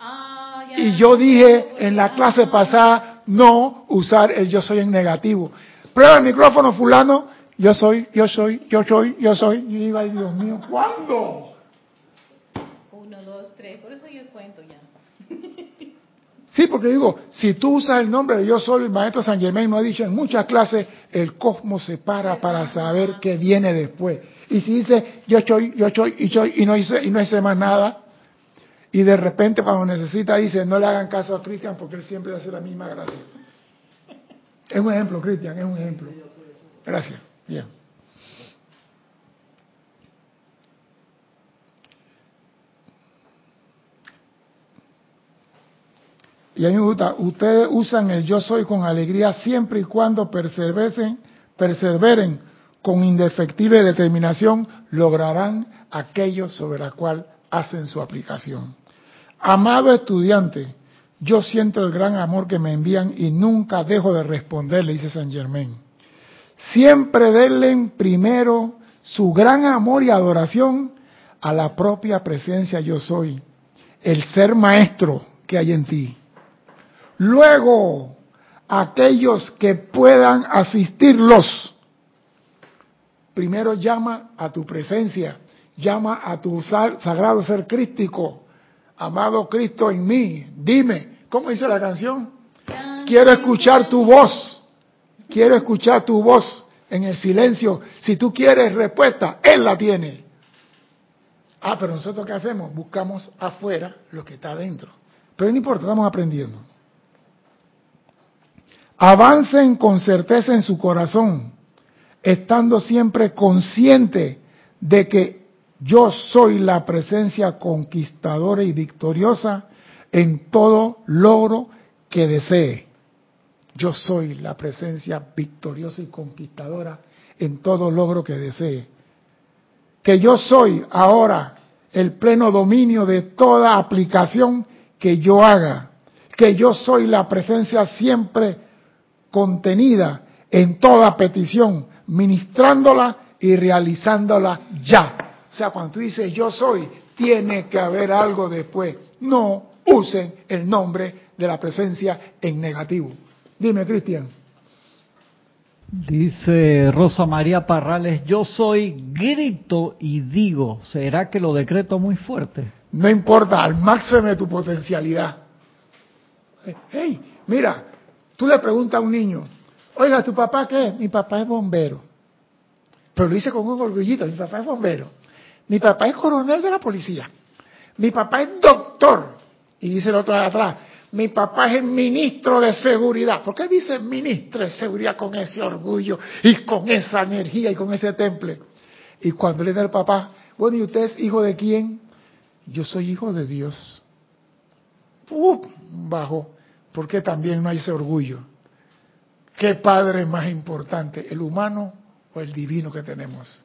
Ah, y yo dije en la clase pasada no usar el yo soy en negativo. Prueba el micrófono fulano yo soy, yo soy, yo soy, yo soy. Y iba, Dios mío, ¿cuándo? Uno, dos, tres. Por eso yo cuento ya. Sí, porque digo, si tú usas el nombre de yo soy, el maestro San Germain nos ha dicho en muchas clases, el cosmos se para para saber qué viene después. Y si dice yo soy, yo soy, y soy, y no dice, y no dice más nada, y de repente cuando necesita dice, no le hagan caso a Cristian porque él siempre hace la misma gracia. Es un ejemplo, Cristian, es un ejemplo. Gracias. Bien. Y a mí me gusta, ustedes usan el yo soy con alegría siempre y cuando perseveren, perseveren con indefectible determinación, lograrán aquello sobre la cual hacen su aplicación. Amado estudiante, yo siento el gran amor que me envían y nunca dejo de responder, le dice San Germain. Siempre denle primero su gran amor y adoración a la propia presencia yo soy, el ser maestro que hay en ti. Luego, aquellos que puedan asistirlos, primero llama a tu presencia, llama a tu sagrado ser crístico, amado Cristo en mí, dime, ¿cómo dice la canción? Quiero escuchar tu voz quiero escuchar tu voz en el silencio. Si tú quieres respuesta, Él la tiene. Ah, pero nosotros qué hacemos? Buscamos afuera lo que está adentro. Pero no importa, estamos aprendiendo. Avancen con certeza en su corazón, estando siempre consciente de que yo soy la presencia conquistadora y victoriosa en todo logro que desee. Yo soy la presencia victoriosa y conquistadora en todo logro que desee. Que yo soy ahora el pleno dominio de toda aplicación que yo haga. Que yo soy la presencia siempre contenida en toda petición, ministrándola y realizándola ya. O sea, cuando tú dices yo soy, tiene que haber algo después. No usen el nombre de la presencia en negativo. Dime, Cristian. Dice Rosa María Parrales, yo soy grito y digo, ¿será que lo decreto muy fuerte? No importa, al máximo de tu potencialidad. Hey, mira, tú le preguntas a un niño, oiga, ¿tu papá qué? Mi papá es bombero. Pero lo dice con un orgullito, mi papá es bombero. Mi papá es coronel de la policía. Mi papá es doctor. Y dice el otro de atrás, mi papá es el ministro de seguridad. ¿Por qué dice ministro de seguridad con ese orgullo y con esa energía y con ese temple? Y cuando le da el papá, bueno, ¿y usted es hijo de quién? Yo soy hijo de Dios. ¡Uf! Bajo, porque también no hay ese orgullo. ¿Qué padre es más importante, el humano o el divino que tenemos?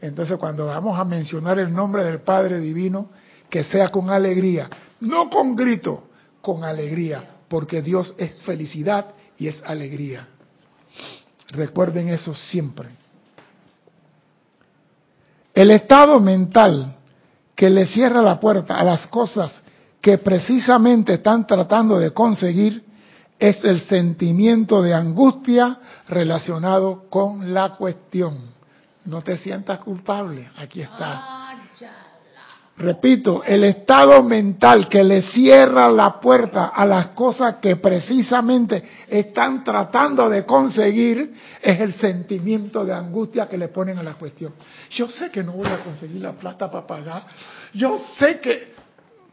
Entonces, cuando vamos a mencionar el nombre del Padre Divino, que sea con alegría, no con grito, con alegría, porque Dios es felicidad y es alegría. Recuerden eso siempre. El estado mental que le cierra la puerta a las cosas que precisamente están tratando de conseguir es el sentimiento de angustia relacionado con la cuestión. No te sientas culpable, aquí está. Repito, el estado mental que le cierra la puerta a las cosas que precisamente están tratando de conseguir es el sentimiento de angustia que le ponen a la cuestión. Yo sé que no voy a conseguir la plata para pagar. Yo sé que,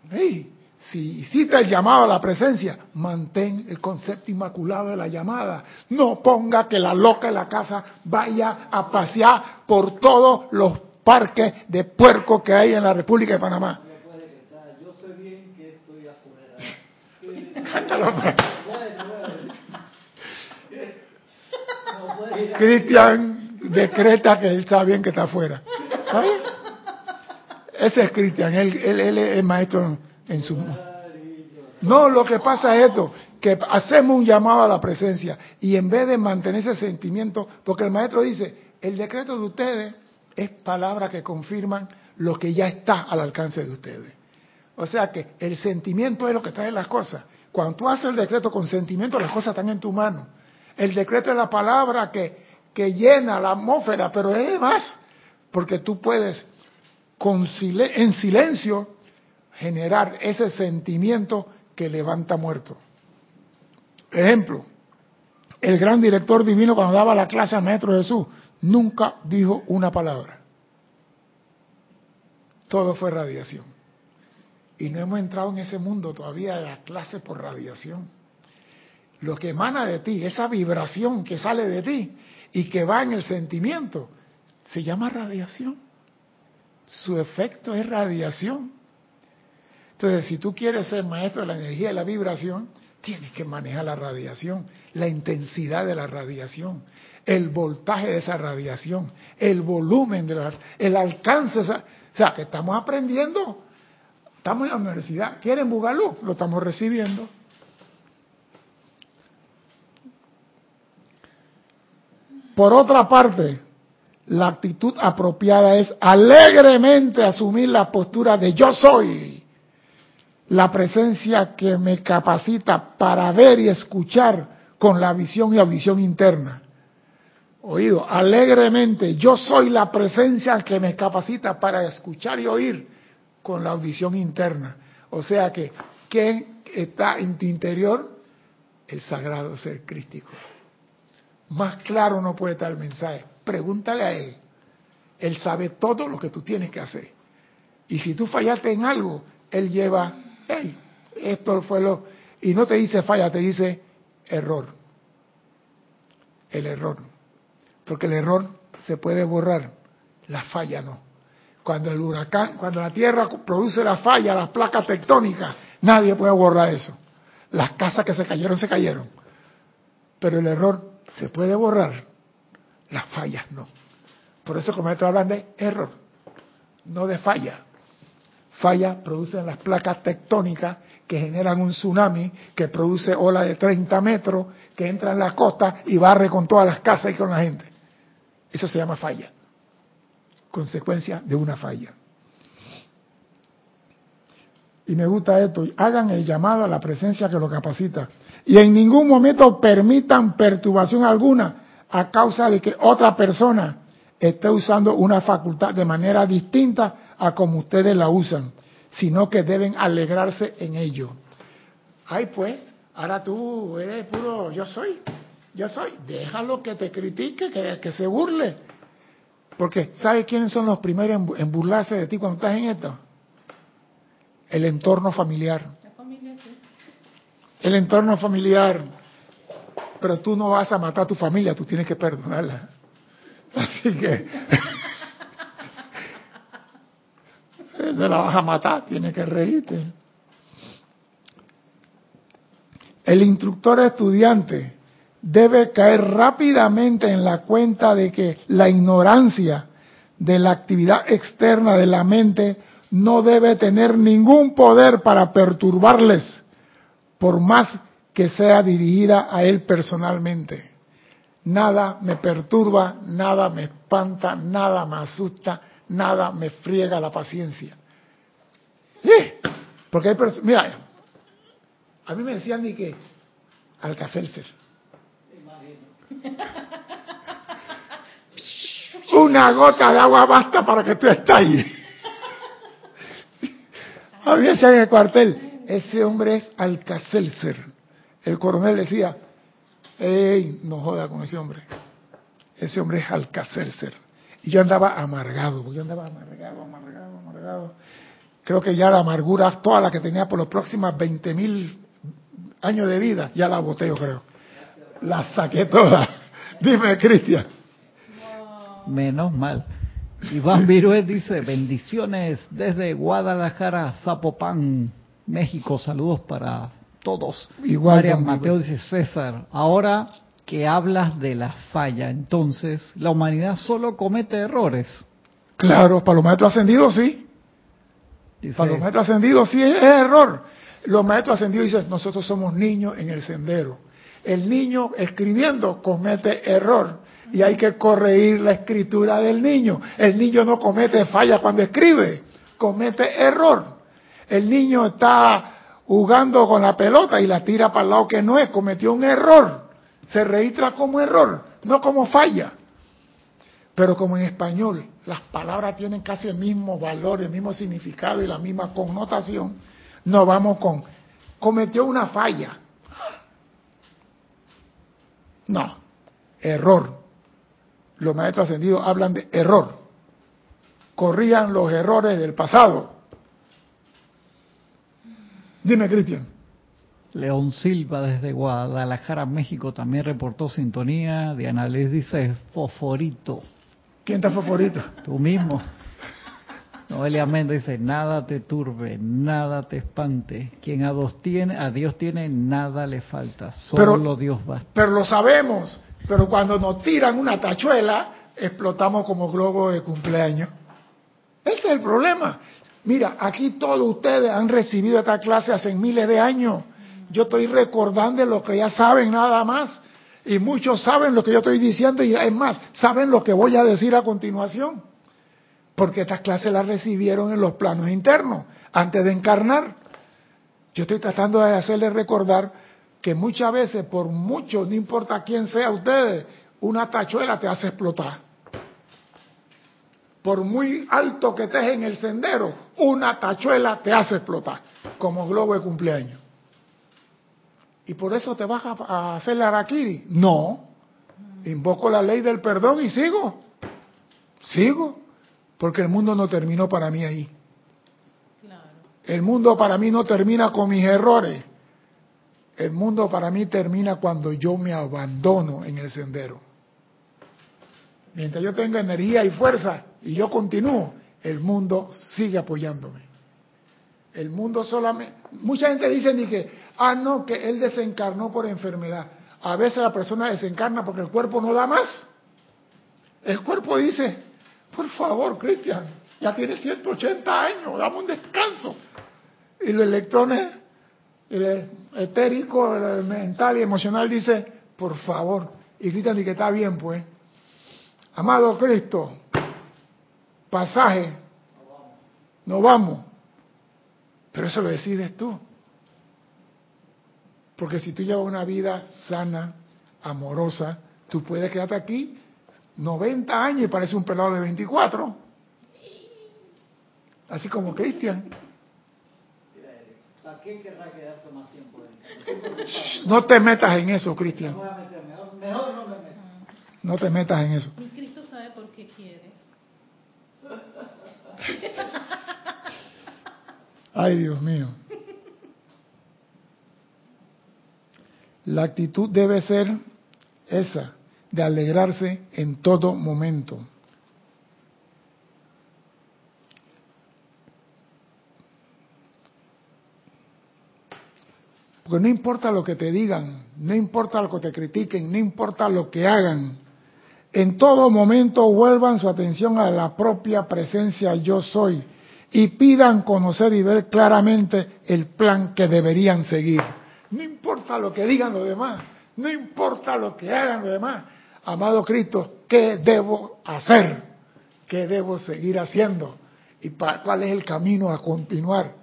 hey, si hiciste el llamado a la presencia, mantén el concepto inmaculado de la llamada. No ponga que la loca de la casa vaya a pasear por todos los parques de puerco que hay en la República de Panamá. Yo sé bien que estoy afuera. Cristian decreta que él sabe bien que está afuera. Ese es Cristian, él, él, él es maestro en su... No, lo que pasa es esto, que hacemos un llamado a la presencia y en vez de mantener ese sentimiento, porque el maestro dice, el decreto de ustedes es palabra que confirman lo que ya está al alcance de ustedes. O sea que el sentimiento es lo que trae las cosas. Cuando tú haces el decreto con sentimiento, las cosas están en tu mano. El decreto es la palabra que, que llena la atmósfera, pero es más, porque tú puedes con, en silencio generar ese sentimiento que levanta muerto. Ejemplo, el gran director divino cuando daba la clase al Maestro Jesús nunca dijo una palabra. Todo fue radiación. Y no hemos entrado en ese mundo todavía de la clase por radiación. Lo que emana de ti, esa vibración que sale de ti y que va en el sentimiento, se llama radiación. Su efecto es radiación. Entonces, si tú quieres ser maestro de la energía y la vibración, tienes que manejar la radiación, la intensidad de la radiación, el voltaje de esa radiación, el volumen de la, el alcance, o sea, que estamos aprendiendo, estamos en la universidad, ¿quieren Bugalú? Lo estamos recibiendo. Por otra parte, la actitud apropiada es alegremente asumir la postura de yo soy la presencia que me capacita para ver y escuchar con la visión y audición interna. Oído, alegremente, yo soy la presencia que me capacita para escuchar y oír con la audición interna. O sea que, ¿quién está en tu interior? El sagrado ser crístico. Más claro no puede estar el mensaje. Pregúntale a Él. Él sabe todo lo que tú tienes que hacer. Y si tú fallaste en algo, Él lleva esto fue lo... Y no te dice falla, te dice error. El error. Porque el error se puede borrar, la falla no. Cuando el huracán, cuando la Tierra produce la falla, las placas tectónicas, nadie puede borrar eso. Las casas que se cayeron, se cayeron. Pero el error se puede borrar, las fallas no. Por eso como hablando de error, no de falla falla producen las placas tectónicas que generan un tsunami que produce ola de 30 metros que entra en la costa y barre con todas las casas y con la gente. Eso se llama falla. Consecuencia de una falla. Y me gusta esto, hagan el llamado a la presencia que lo capacita. Y en ningún momento permitan perturbación alguna a causa de que otra persona esté usando una facultad de manera distinta a como ustedes la usan, sino que deben alegrarse en ello. Ay, pues, ahora tú eres puro yo soy, yo soy. Déjalo que te critique, que, que se burle. Porque, ¿sabes quiénes son los primeros en, en burlarse de ti cuando estás en esto? El entorno familiar. La familia, sí. El entorno familiar. Pero tú no vas a matar a tu familia, tú tienes que perdonarla. Así que no la vas a matar, tienes que reírte. El instructor estudiante debe caer rápidamente en la cuenta de que la ignorancia de la actividad externa de la mente no debe tener ningún poder para perturbarles, por más que sea dirigida a él personalmente. Nada me perturba, nada me espanta, nada me asusta, nada me friega la paciencia. Sí, porque hay personas, mira, a mí me decían ni que Alcacelser. Una gota de agua basta para que tú estalles. A mí me decían en el cuartel, ese hombre es Alcacelser. El coronel decía, ey, no joda con ese hombre. Ese hombre es Alcacelser. Y yo andaba amargado, yo andaba amargado, amargado, amargado. Creo que ya la amargura, toda la que tenía por los próximos 20 mil años de vida, ya la boté yo creo. La saqué toda. Dime, Cristian. Menos mal. Iván Virués dice, bendiciones desde Guadalajara, Zapopan, México. Saludos para todos. Igual, Marian Mateo dice, César, ahora que hablas de la falla, entonces, la humanidad solo comete errores. Claro, para los maestros ascendidos sí. Para los maestros ascendidos sí es, es error. Los maestros ascendidos dicen, nosotros somos niños en el sendero. El niño escribiendo comete error y hay que corregir la escritura del niño. El niño no comete falla cuando escribe, comete error. El niño está jugando con la pelota y la tira para el lado que no es, cometió un error. Se registra como error, no como falla. Pero como en español las palabras tienen casi el mismo valor, el mismo significado y la misma connotación, no vamos con cometió una falla. No, error. Los maestros ascendidos hablan de error. Corrían los errores del pasado. Dime, Cristian. León Silva desde Guadalajara, México, también reportó sintonía. Diana Liz dice, fosforito. ¿Quién está favorito? Tú mismo. Noelia Méndez dice, nada te turbe, nada te espante. Quien a Dios tiene, a Dios tiene, nada le falta. Solo Pero- Dios basta. Pero lo sabemos. Pero cuando nos tiran una tachuela, explotamos como globo de cumpleaños. Ese es el problema. Mira, aquí todos ustedes han recibido esta clase hace miles de años. Yo estoy recordando lo que ya saben nada más. Y muchos saben lo que yo estoy diciendo y es más, saben lo que voy a decir a continuación. Porque estas clases las recibieron en los planos internos, antes de encarnar. Yo estoy tratando de hacerles recordar que muchas veces, por mucho, no importa quién sea ustedes, una tachuela te hace explotar. Por muy alto que estés en el sendero, una tachuela te hace explotar, como globo de cumpleaños. ¿Y por eso te vas a, a hacer la araquiri? No. Invoco la ley del perdón y sigo. Sigo. Porque el mundo no terminó para mí ahí. Claro. El mundo para mí no termina con mis errores. El mundo para mí termina cuando yo me abandono en el sendero. Mientras yo tenga energía y fuerza y yo continúo, el mundo sigue apoyándome. El mundo solamente... Mucha gente dice ni que, ah, no, que él desencarnó por enfermedad. A veces la persona desencarna porque el cuerpo no da más. El cuerpo dice, por favor, Cristian, ya tienes 180 años, dame un descanso. Y los electrones, el etérico, el mental y emocional dice, por favor, y Cristian dice que está bien, pues. Amado Cristo, pasaje, no vamos. Pero eso lo decides tú. Porque si tú llevas una vida sana, amorosa, Tú puedes quedarte aquí 90 años y parece un pelado de 24. Así como Cristian. ¿Para qué querrá quedarse más tiempo? No te metas en eso, Cristian. Mejor no me. No te metas en eso. Y Cristo sabe por qué quiere. Ay, Dios mío. La actitud debe ser esa, de alegrarse en todo momento. Porque no importa lo que te digan, no importa lo que te critiquen, no importa lo que hagan, en todo momento vuelvan su atención a la propia presencia yo soy y pidan conocer y ver claramente el plan que deberían seguir. No importa lo que digan los demás, no importa lo que hagan los demás. Amado Cristo, ¿qué debo hacer? ¿Qué debo seguir haciendo? ¿Y cuál es el camino a continuar?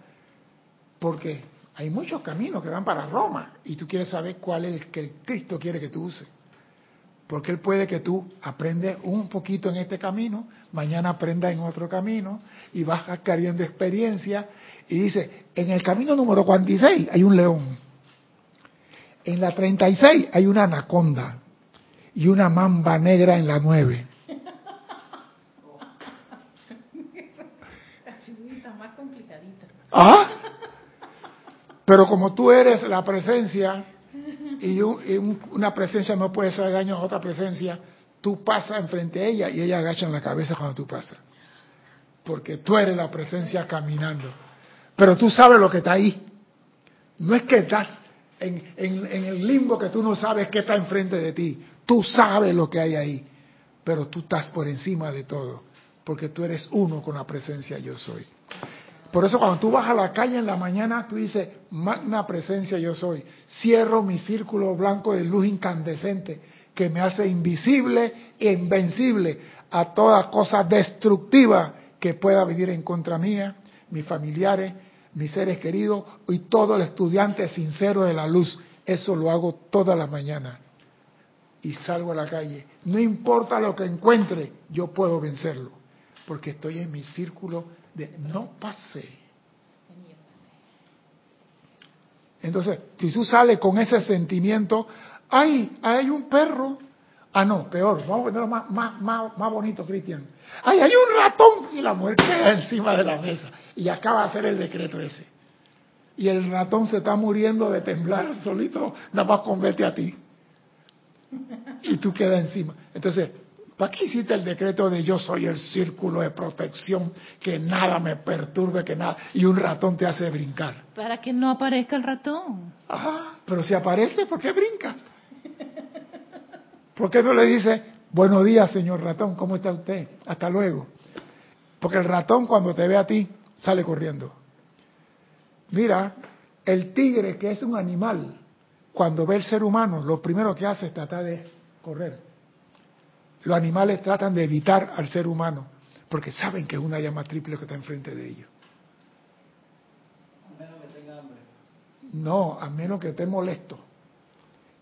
Porque hay muchos caminos que van para Roma y tú quieres saber cuál es el que Cristo quiere que tú uses. Porque Él puede que tú aprendes un poquito en este camino, mañana aprendas en otro camino y vas adquiriendo experiencia. Y dice, en el camino número 46 hay un león. En la 36 hay una anaconda y una mamba negra en la 9. más complicadita. ¿Ah? Pero como tú eres la presencia y, una presencia no puede hacer daño a otra presencia, tú pasas enfrente de ella y ella agacha la cabeza cuando tú pasas. Porque tú eres la presencia caminando. Pero tú sabes lo que está ahí. No es que estás en, en el limbo que tú no sabes qué está enfrente de ti. Tú sabes lo que hay ahí. Pero tú estás por encima de todo. Porque tú eres uno con la presencia yo soy. Por eso cuando tú vas a la calle en la mañana, tú dices, magna presencia yo soy. Cierro mi círculo blanco de luz incandescente que me hace invisible e invencible a toda cosa destructiva que pueda venir en contra mía, mis familiares, mis seres queridos y todo el estudiante sincero de la luz. Eso lo hago toda la mañana. Y salgo a la calle. No importa lo que encuentre, yo puedo vencerlo. Porque estoy en mi círculo de no pase. Entonces, si tú sales con ese sentimiento, ay, hay un perro. Ah, no, peor, vamos a ponerlo más, más, más, más bonito, Cristian. Ay, hay un ratón y la mujer queda encima de la mesa y acaba de hacer el decreto ese. Y el ratón se está muriendo de temblar solito, nada más con vete a ti. Y tú quedas encima. Entonces, ¿Para qué hiciste el decreto de yo soy el círculo de protección, que nada me perturbe, que nada, y un ratón te hace brincar? Para que no aparezca el ratón. Ah, pero si aparece, ¿por qué brinca? ¿Por qué no le dice, buenos días, señor ratón, ¿cómo está usted? Hasta luego. Porque el ratón cuando te ve a ti, sale corriendo. Mira, el tigre, que es un animal, cuando ve el ser humano, lo primero que hace es tratar de correr. Los animales tratan de evitar al ser humano porque saben que es una llama triple que está enfrente de ellos. A menos que tenga hambre. No, a menos que esté molesto.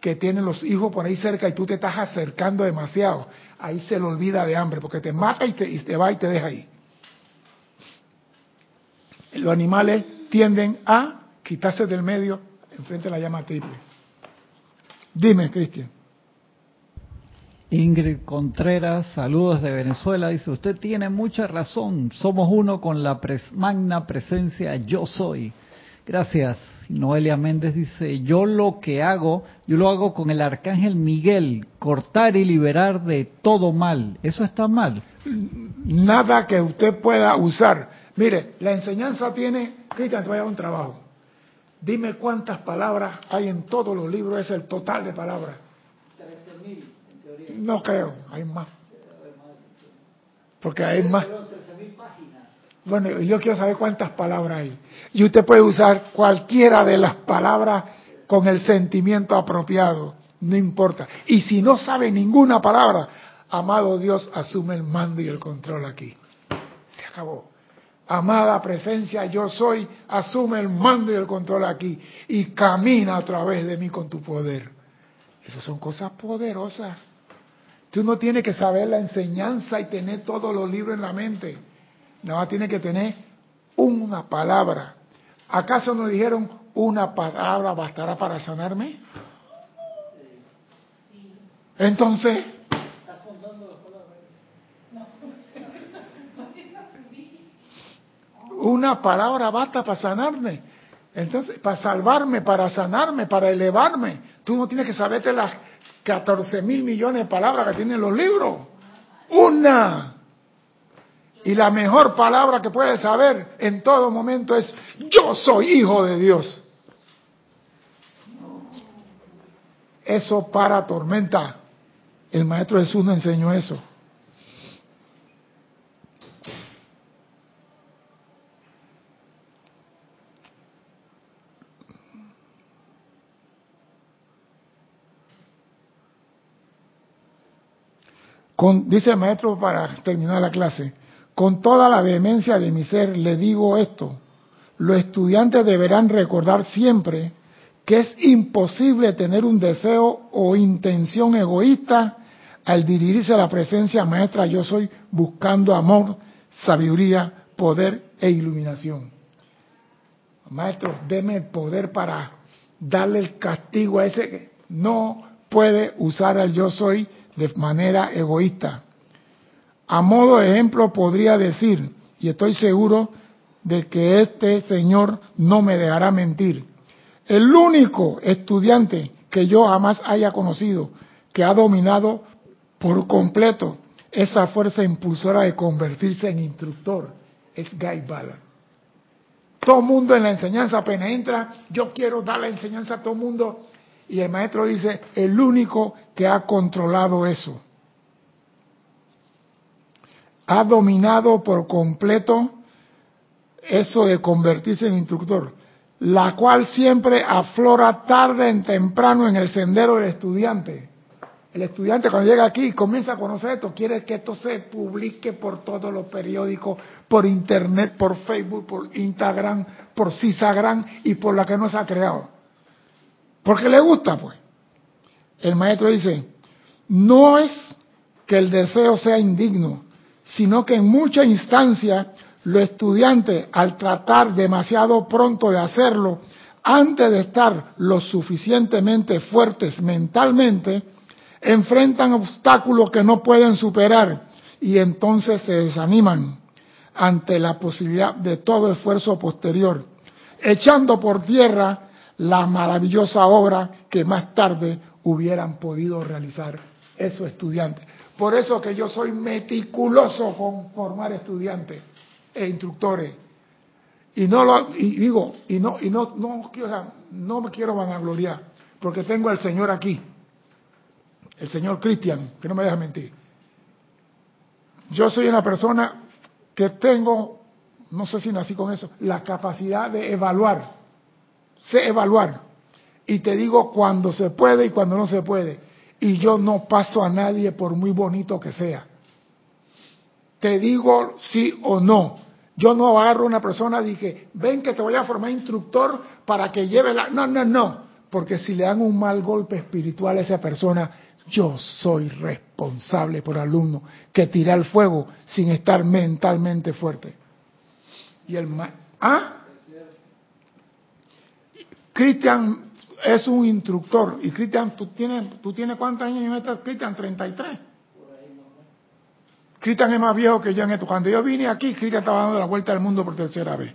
Que tienen los hijos por ahí cerca y tú te estás acercando demasiado. Ahí se le olvida de hambre porque te mata y te, y te va y te deja ahí. Los animales tienden a quitarse del medio enfrente de la llama triple. Dime, Cristian. Ingrid Contreras, saludos de Venezuela, dice, usted tiene mucha razón, somos uno con la magna presencia yo soy. Gracias. Noelia Méndez dice, yo lo que hago, yo lo hago con el arcángel Miguel, cortar y liberar de todo mal. ¿Eso está mal? Nada que usted pueda usar. Mire, la enseñanza tiene, Cristian, te voy a dar un trabajo. Dime cuántas palabras hay en todos los libros, es el total de palabras. No creo, hay más. Porque hay más. Bueno, yo quiero saber cuántas palabras hay. Y usted puede usar cualquiera de las palabras con el sentimiento apropiado, no importa. Y si no sabe ninguna palabra, amado Dios, asume el mando y el control aquí. Se acabó. Amada presencia, yo soy, asume el mando y el control aquí. Y camina a través de mí con tu poder. Esas son cosas poderosas. Tú no tienes que saber la enseñanza y tener todos los libros en la mente. Nada más tienes que tener una palabra. ¿Acaso nos dijeron una palabra bastará para sanarme? Entonces, una palabra basta para sanarme. Entonces, para salvarme, para sanarme, para elevarme. Tú no tienes que saberte las 14 mil millones de palabras que tienen los libros. Una. Y la mejor palabra que puedes saber en todo momento es, yo soy hijo de Dios. Eso para tormenta. El Maestro Jesús nos enseñó eso. Dice el maestro para terminar la clase, con toda la vehemencia de mi ser le digo esto, los estudiantes deberán recordar siempre que es imposible tener un deseo o intención egoísta al dirigirse a la presencia maestra yo soy buscando amor, sabiduría, poder e iluminación. Maestro, deme el poder para darle el castigo a ese que no puede usar al yo soy de manera egoísta. A modo de ejemplo podría decir, y estoy seguro de que este Señor no me dejará mentir, el único estudiante que yo jamás haya conocido que ha dominado por completo esa fuerza impulsora de convertirse en instructor es Guy Ballard. Todo mundo en la enseñanza apenas entra, yo quiero dar la enseñanza a todo mundo, y el maestro dice, el único que ha controlado eso. Ha dominado por completo eso de convertirse en instructor, la cual siempre aflora tarde en temprano en el sendero del estudiante. El estudiante cuando llega aquí comienza a conocer esto, quiere que esto se publique por todos los periódicos, por internet, por Facebook, por Instagram, por Cisagram y por la que no se ha creado. Porque le gusta, pues. El maestro dice, no es que el deseo sea indigno, sino que en muchas instancias los estudiantes, al tratar demasiado pronto de hacerlo, antes de estar lo suficientemente fuertes mentalmente, enfrentan obstáculos que no pueden superar y entonces se desaniman ante la posibilidad de todo esfuerzo posterior, echando por tierra la maravillosa obra que más tarde hubieran podido realizar esos estudiantes. Por eso que yo soy meticuloso con formar estudiantes e instructores. Y no lo y digo, y no y no no, no me quiero vanagloriar, porque tengo al Señor aquí. El Señor Cristian, que no me deja mentir. Yo soy una persona que tengo, no sé si nací con eso, la capacidad de evaluar sé evaluar y te digo cuando se puede y cuando no se puede. Y yo no paso a nadie por muy bonito que sea. Te digo sí o no. Yo no agarro a una persona y dije, ven que te voy a formar instructor para que lleve la... No, no, no. Porque si le dan un mal golpe espiritual a esa persona, yo soy responsable por alumno que tira el fuego sin estar mentalmente fuerte. Y el. ¿Ah? Cristian es un instructor. Y Cristian, ¿tú tienes, ¿tú tienes cuántos años en esta? Cristian, 33. Cristian es más viejo que yo en esto. Cuando yo vine aquí, Cristian estaba dando la vuelta al mundo por tercera vez.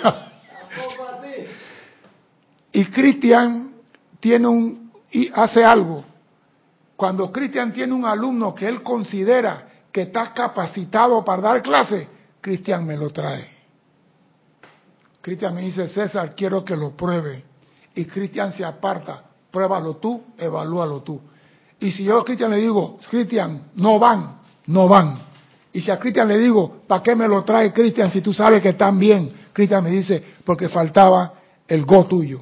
y Cristian tiene un y hace algo. Cuando Cristian tiene un alumno que él considera que está capacitado para dar clase, Cristian me lo trae. Cristian me dice, César, quiero que lo pruebe. Y Cristian se aparta, pruébalo tú, evalúalo tú. Y si yo a Cristian le digo, Cristian, no van, no van. Y si a Cristian le digo, ¿para qué me lo trae Cristian si tú sabes que están bien? Cristian me dice, porque faltaba el go tuyo.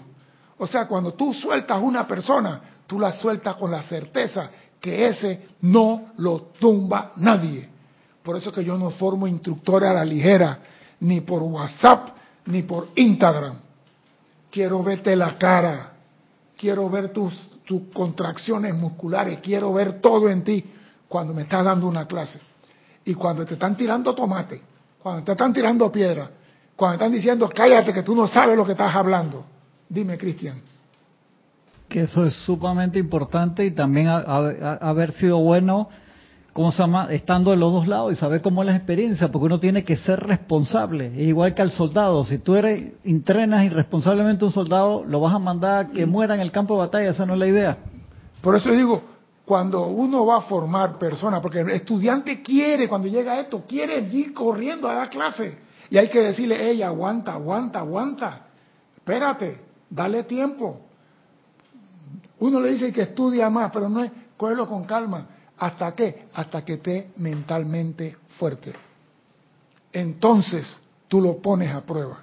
O sea, cuando tú sueltas una persona, tú la sueltas con la certeza que ese no lo tumba nadie. Por eso que yo no formo instructores a la ligera, ni por WhatsApp, ni por Instagram. Quiero verte la cara. quiero ver tus, tus contracciones musculares, quiero ver todo en ti cuando me estás dando una clase. Y cuando te están tirando tomate, cuando te están tirando piedra, cuando están diciendo cállate que tú no sabes lo que estás hablando. Dime, Cristian. Que eso es sumamente importante y también haber sido bueno ¿cómo se llama? Estando en los dos lados y saber cómo es la experiencia, porque uno tiene que ser responsable. Es igual que al soldado. Si tú eres, entrenas irresponsablemente a un soldado, lo vas a mandar a que muera en el campo de batalla. Esa no es la idea. Por eso digo, cuando uno va a formar personas, porque el estudiante quiere, cuando llega a esto, quiere ir corriendo a la clase. Y hay que decirle, ella, aguanta, aguanta, aguanta. Espérate, dale tiempo. Uno le dice que estudia más, pero no es, cógelo con calma ¿Hasta qué? Hasta que esté mentalmente fuerte. Entonces tú lo pones a prueba,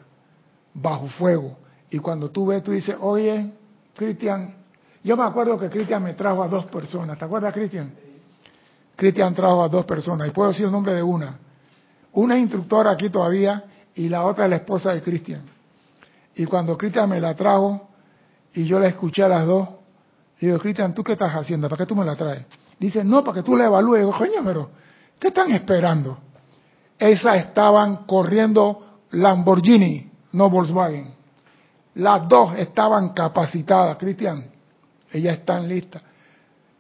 bajo fuego. Y cuando tú ves, tú dices, oye, Cristian, yo me acuerdo que Cristian me trajo a dos personas. ¿Te acuerdas, Cristian? Cristian trajo a dos personas. Y puedo decir el nombre de una. Una instructora aquí todavía y la otra es la esposa de Cristian. Y cuando Cristian me la trajo y yo la escuché a las dos, digo, Cristian, ¿tú qué estás haciendo? ¿Para qué tú me la traes? Dice, no, para que tú la evalúes. coño, pero, ¿qué están esperando? Esas estaban corriendo Lamborghini, no Volkswagen. Las dos estaban capacitadas, Cristian. Ellas están listas.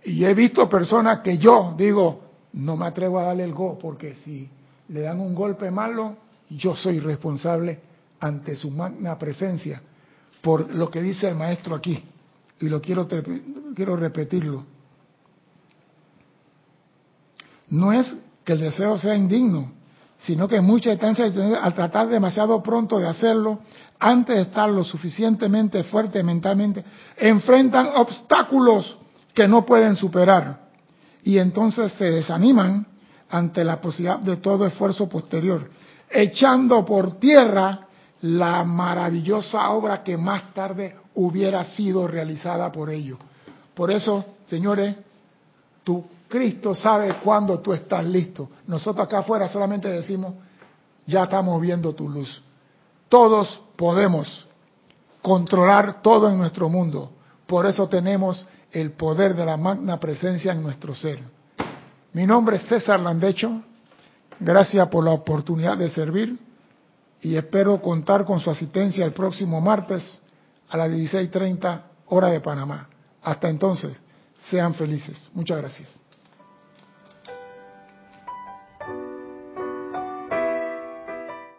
Y he visto personas que yo digo, no me atrevo a darle el go, porque si le dan un golpe malo, yo soy responsable ante su magna presencia por lo que dice el maestro aquí. Y lo quiero, quiero repetirlo. No es que el deseo sea indigno, sino que muchas instancias al tratar demasiado pronto de hacerlo, antes de estar lo suficientemente fuerte mentalmente, enfrentan obstáculos que no pueden superar y entonces se desaniman ante la posibilidad de todo esfuerzo posterior, echando por tierra la maravillosa obra que más tarde hubiera sido realizada por ellos. Por eso, señores, tú Cristo sabe cuándo tú estás listo. Nosotros acá afuera solamente decimos, ya estamos viendo tu luz. Todos podemos controlar todo en nuestro mundo. Por eso tenemos el poder de la magna presencia en nuestro ser. Mi nombre es César Landecho. Gracias por la oportunidad de servir y espero contar con su asistencia el próximo martes a las 16.30 hora de Panamá. Hasta entonces, sean felices. Muchas gracias.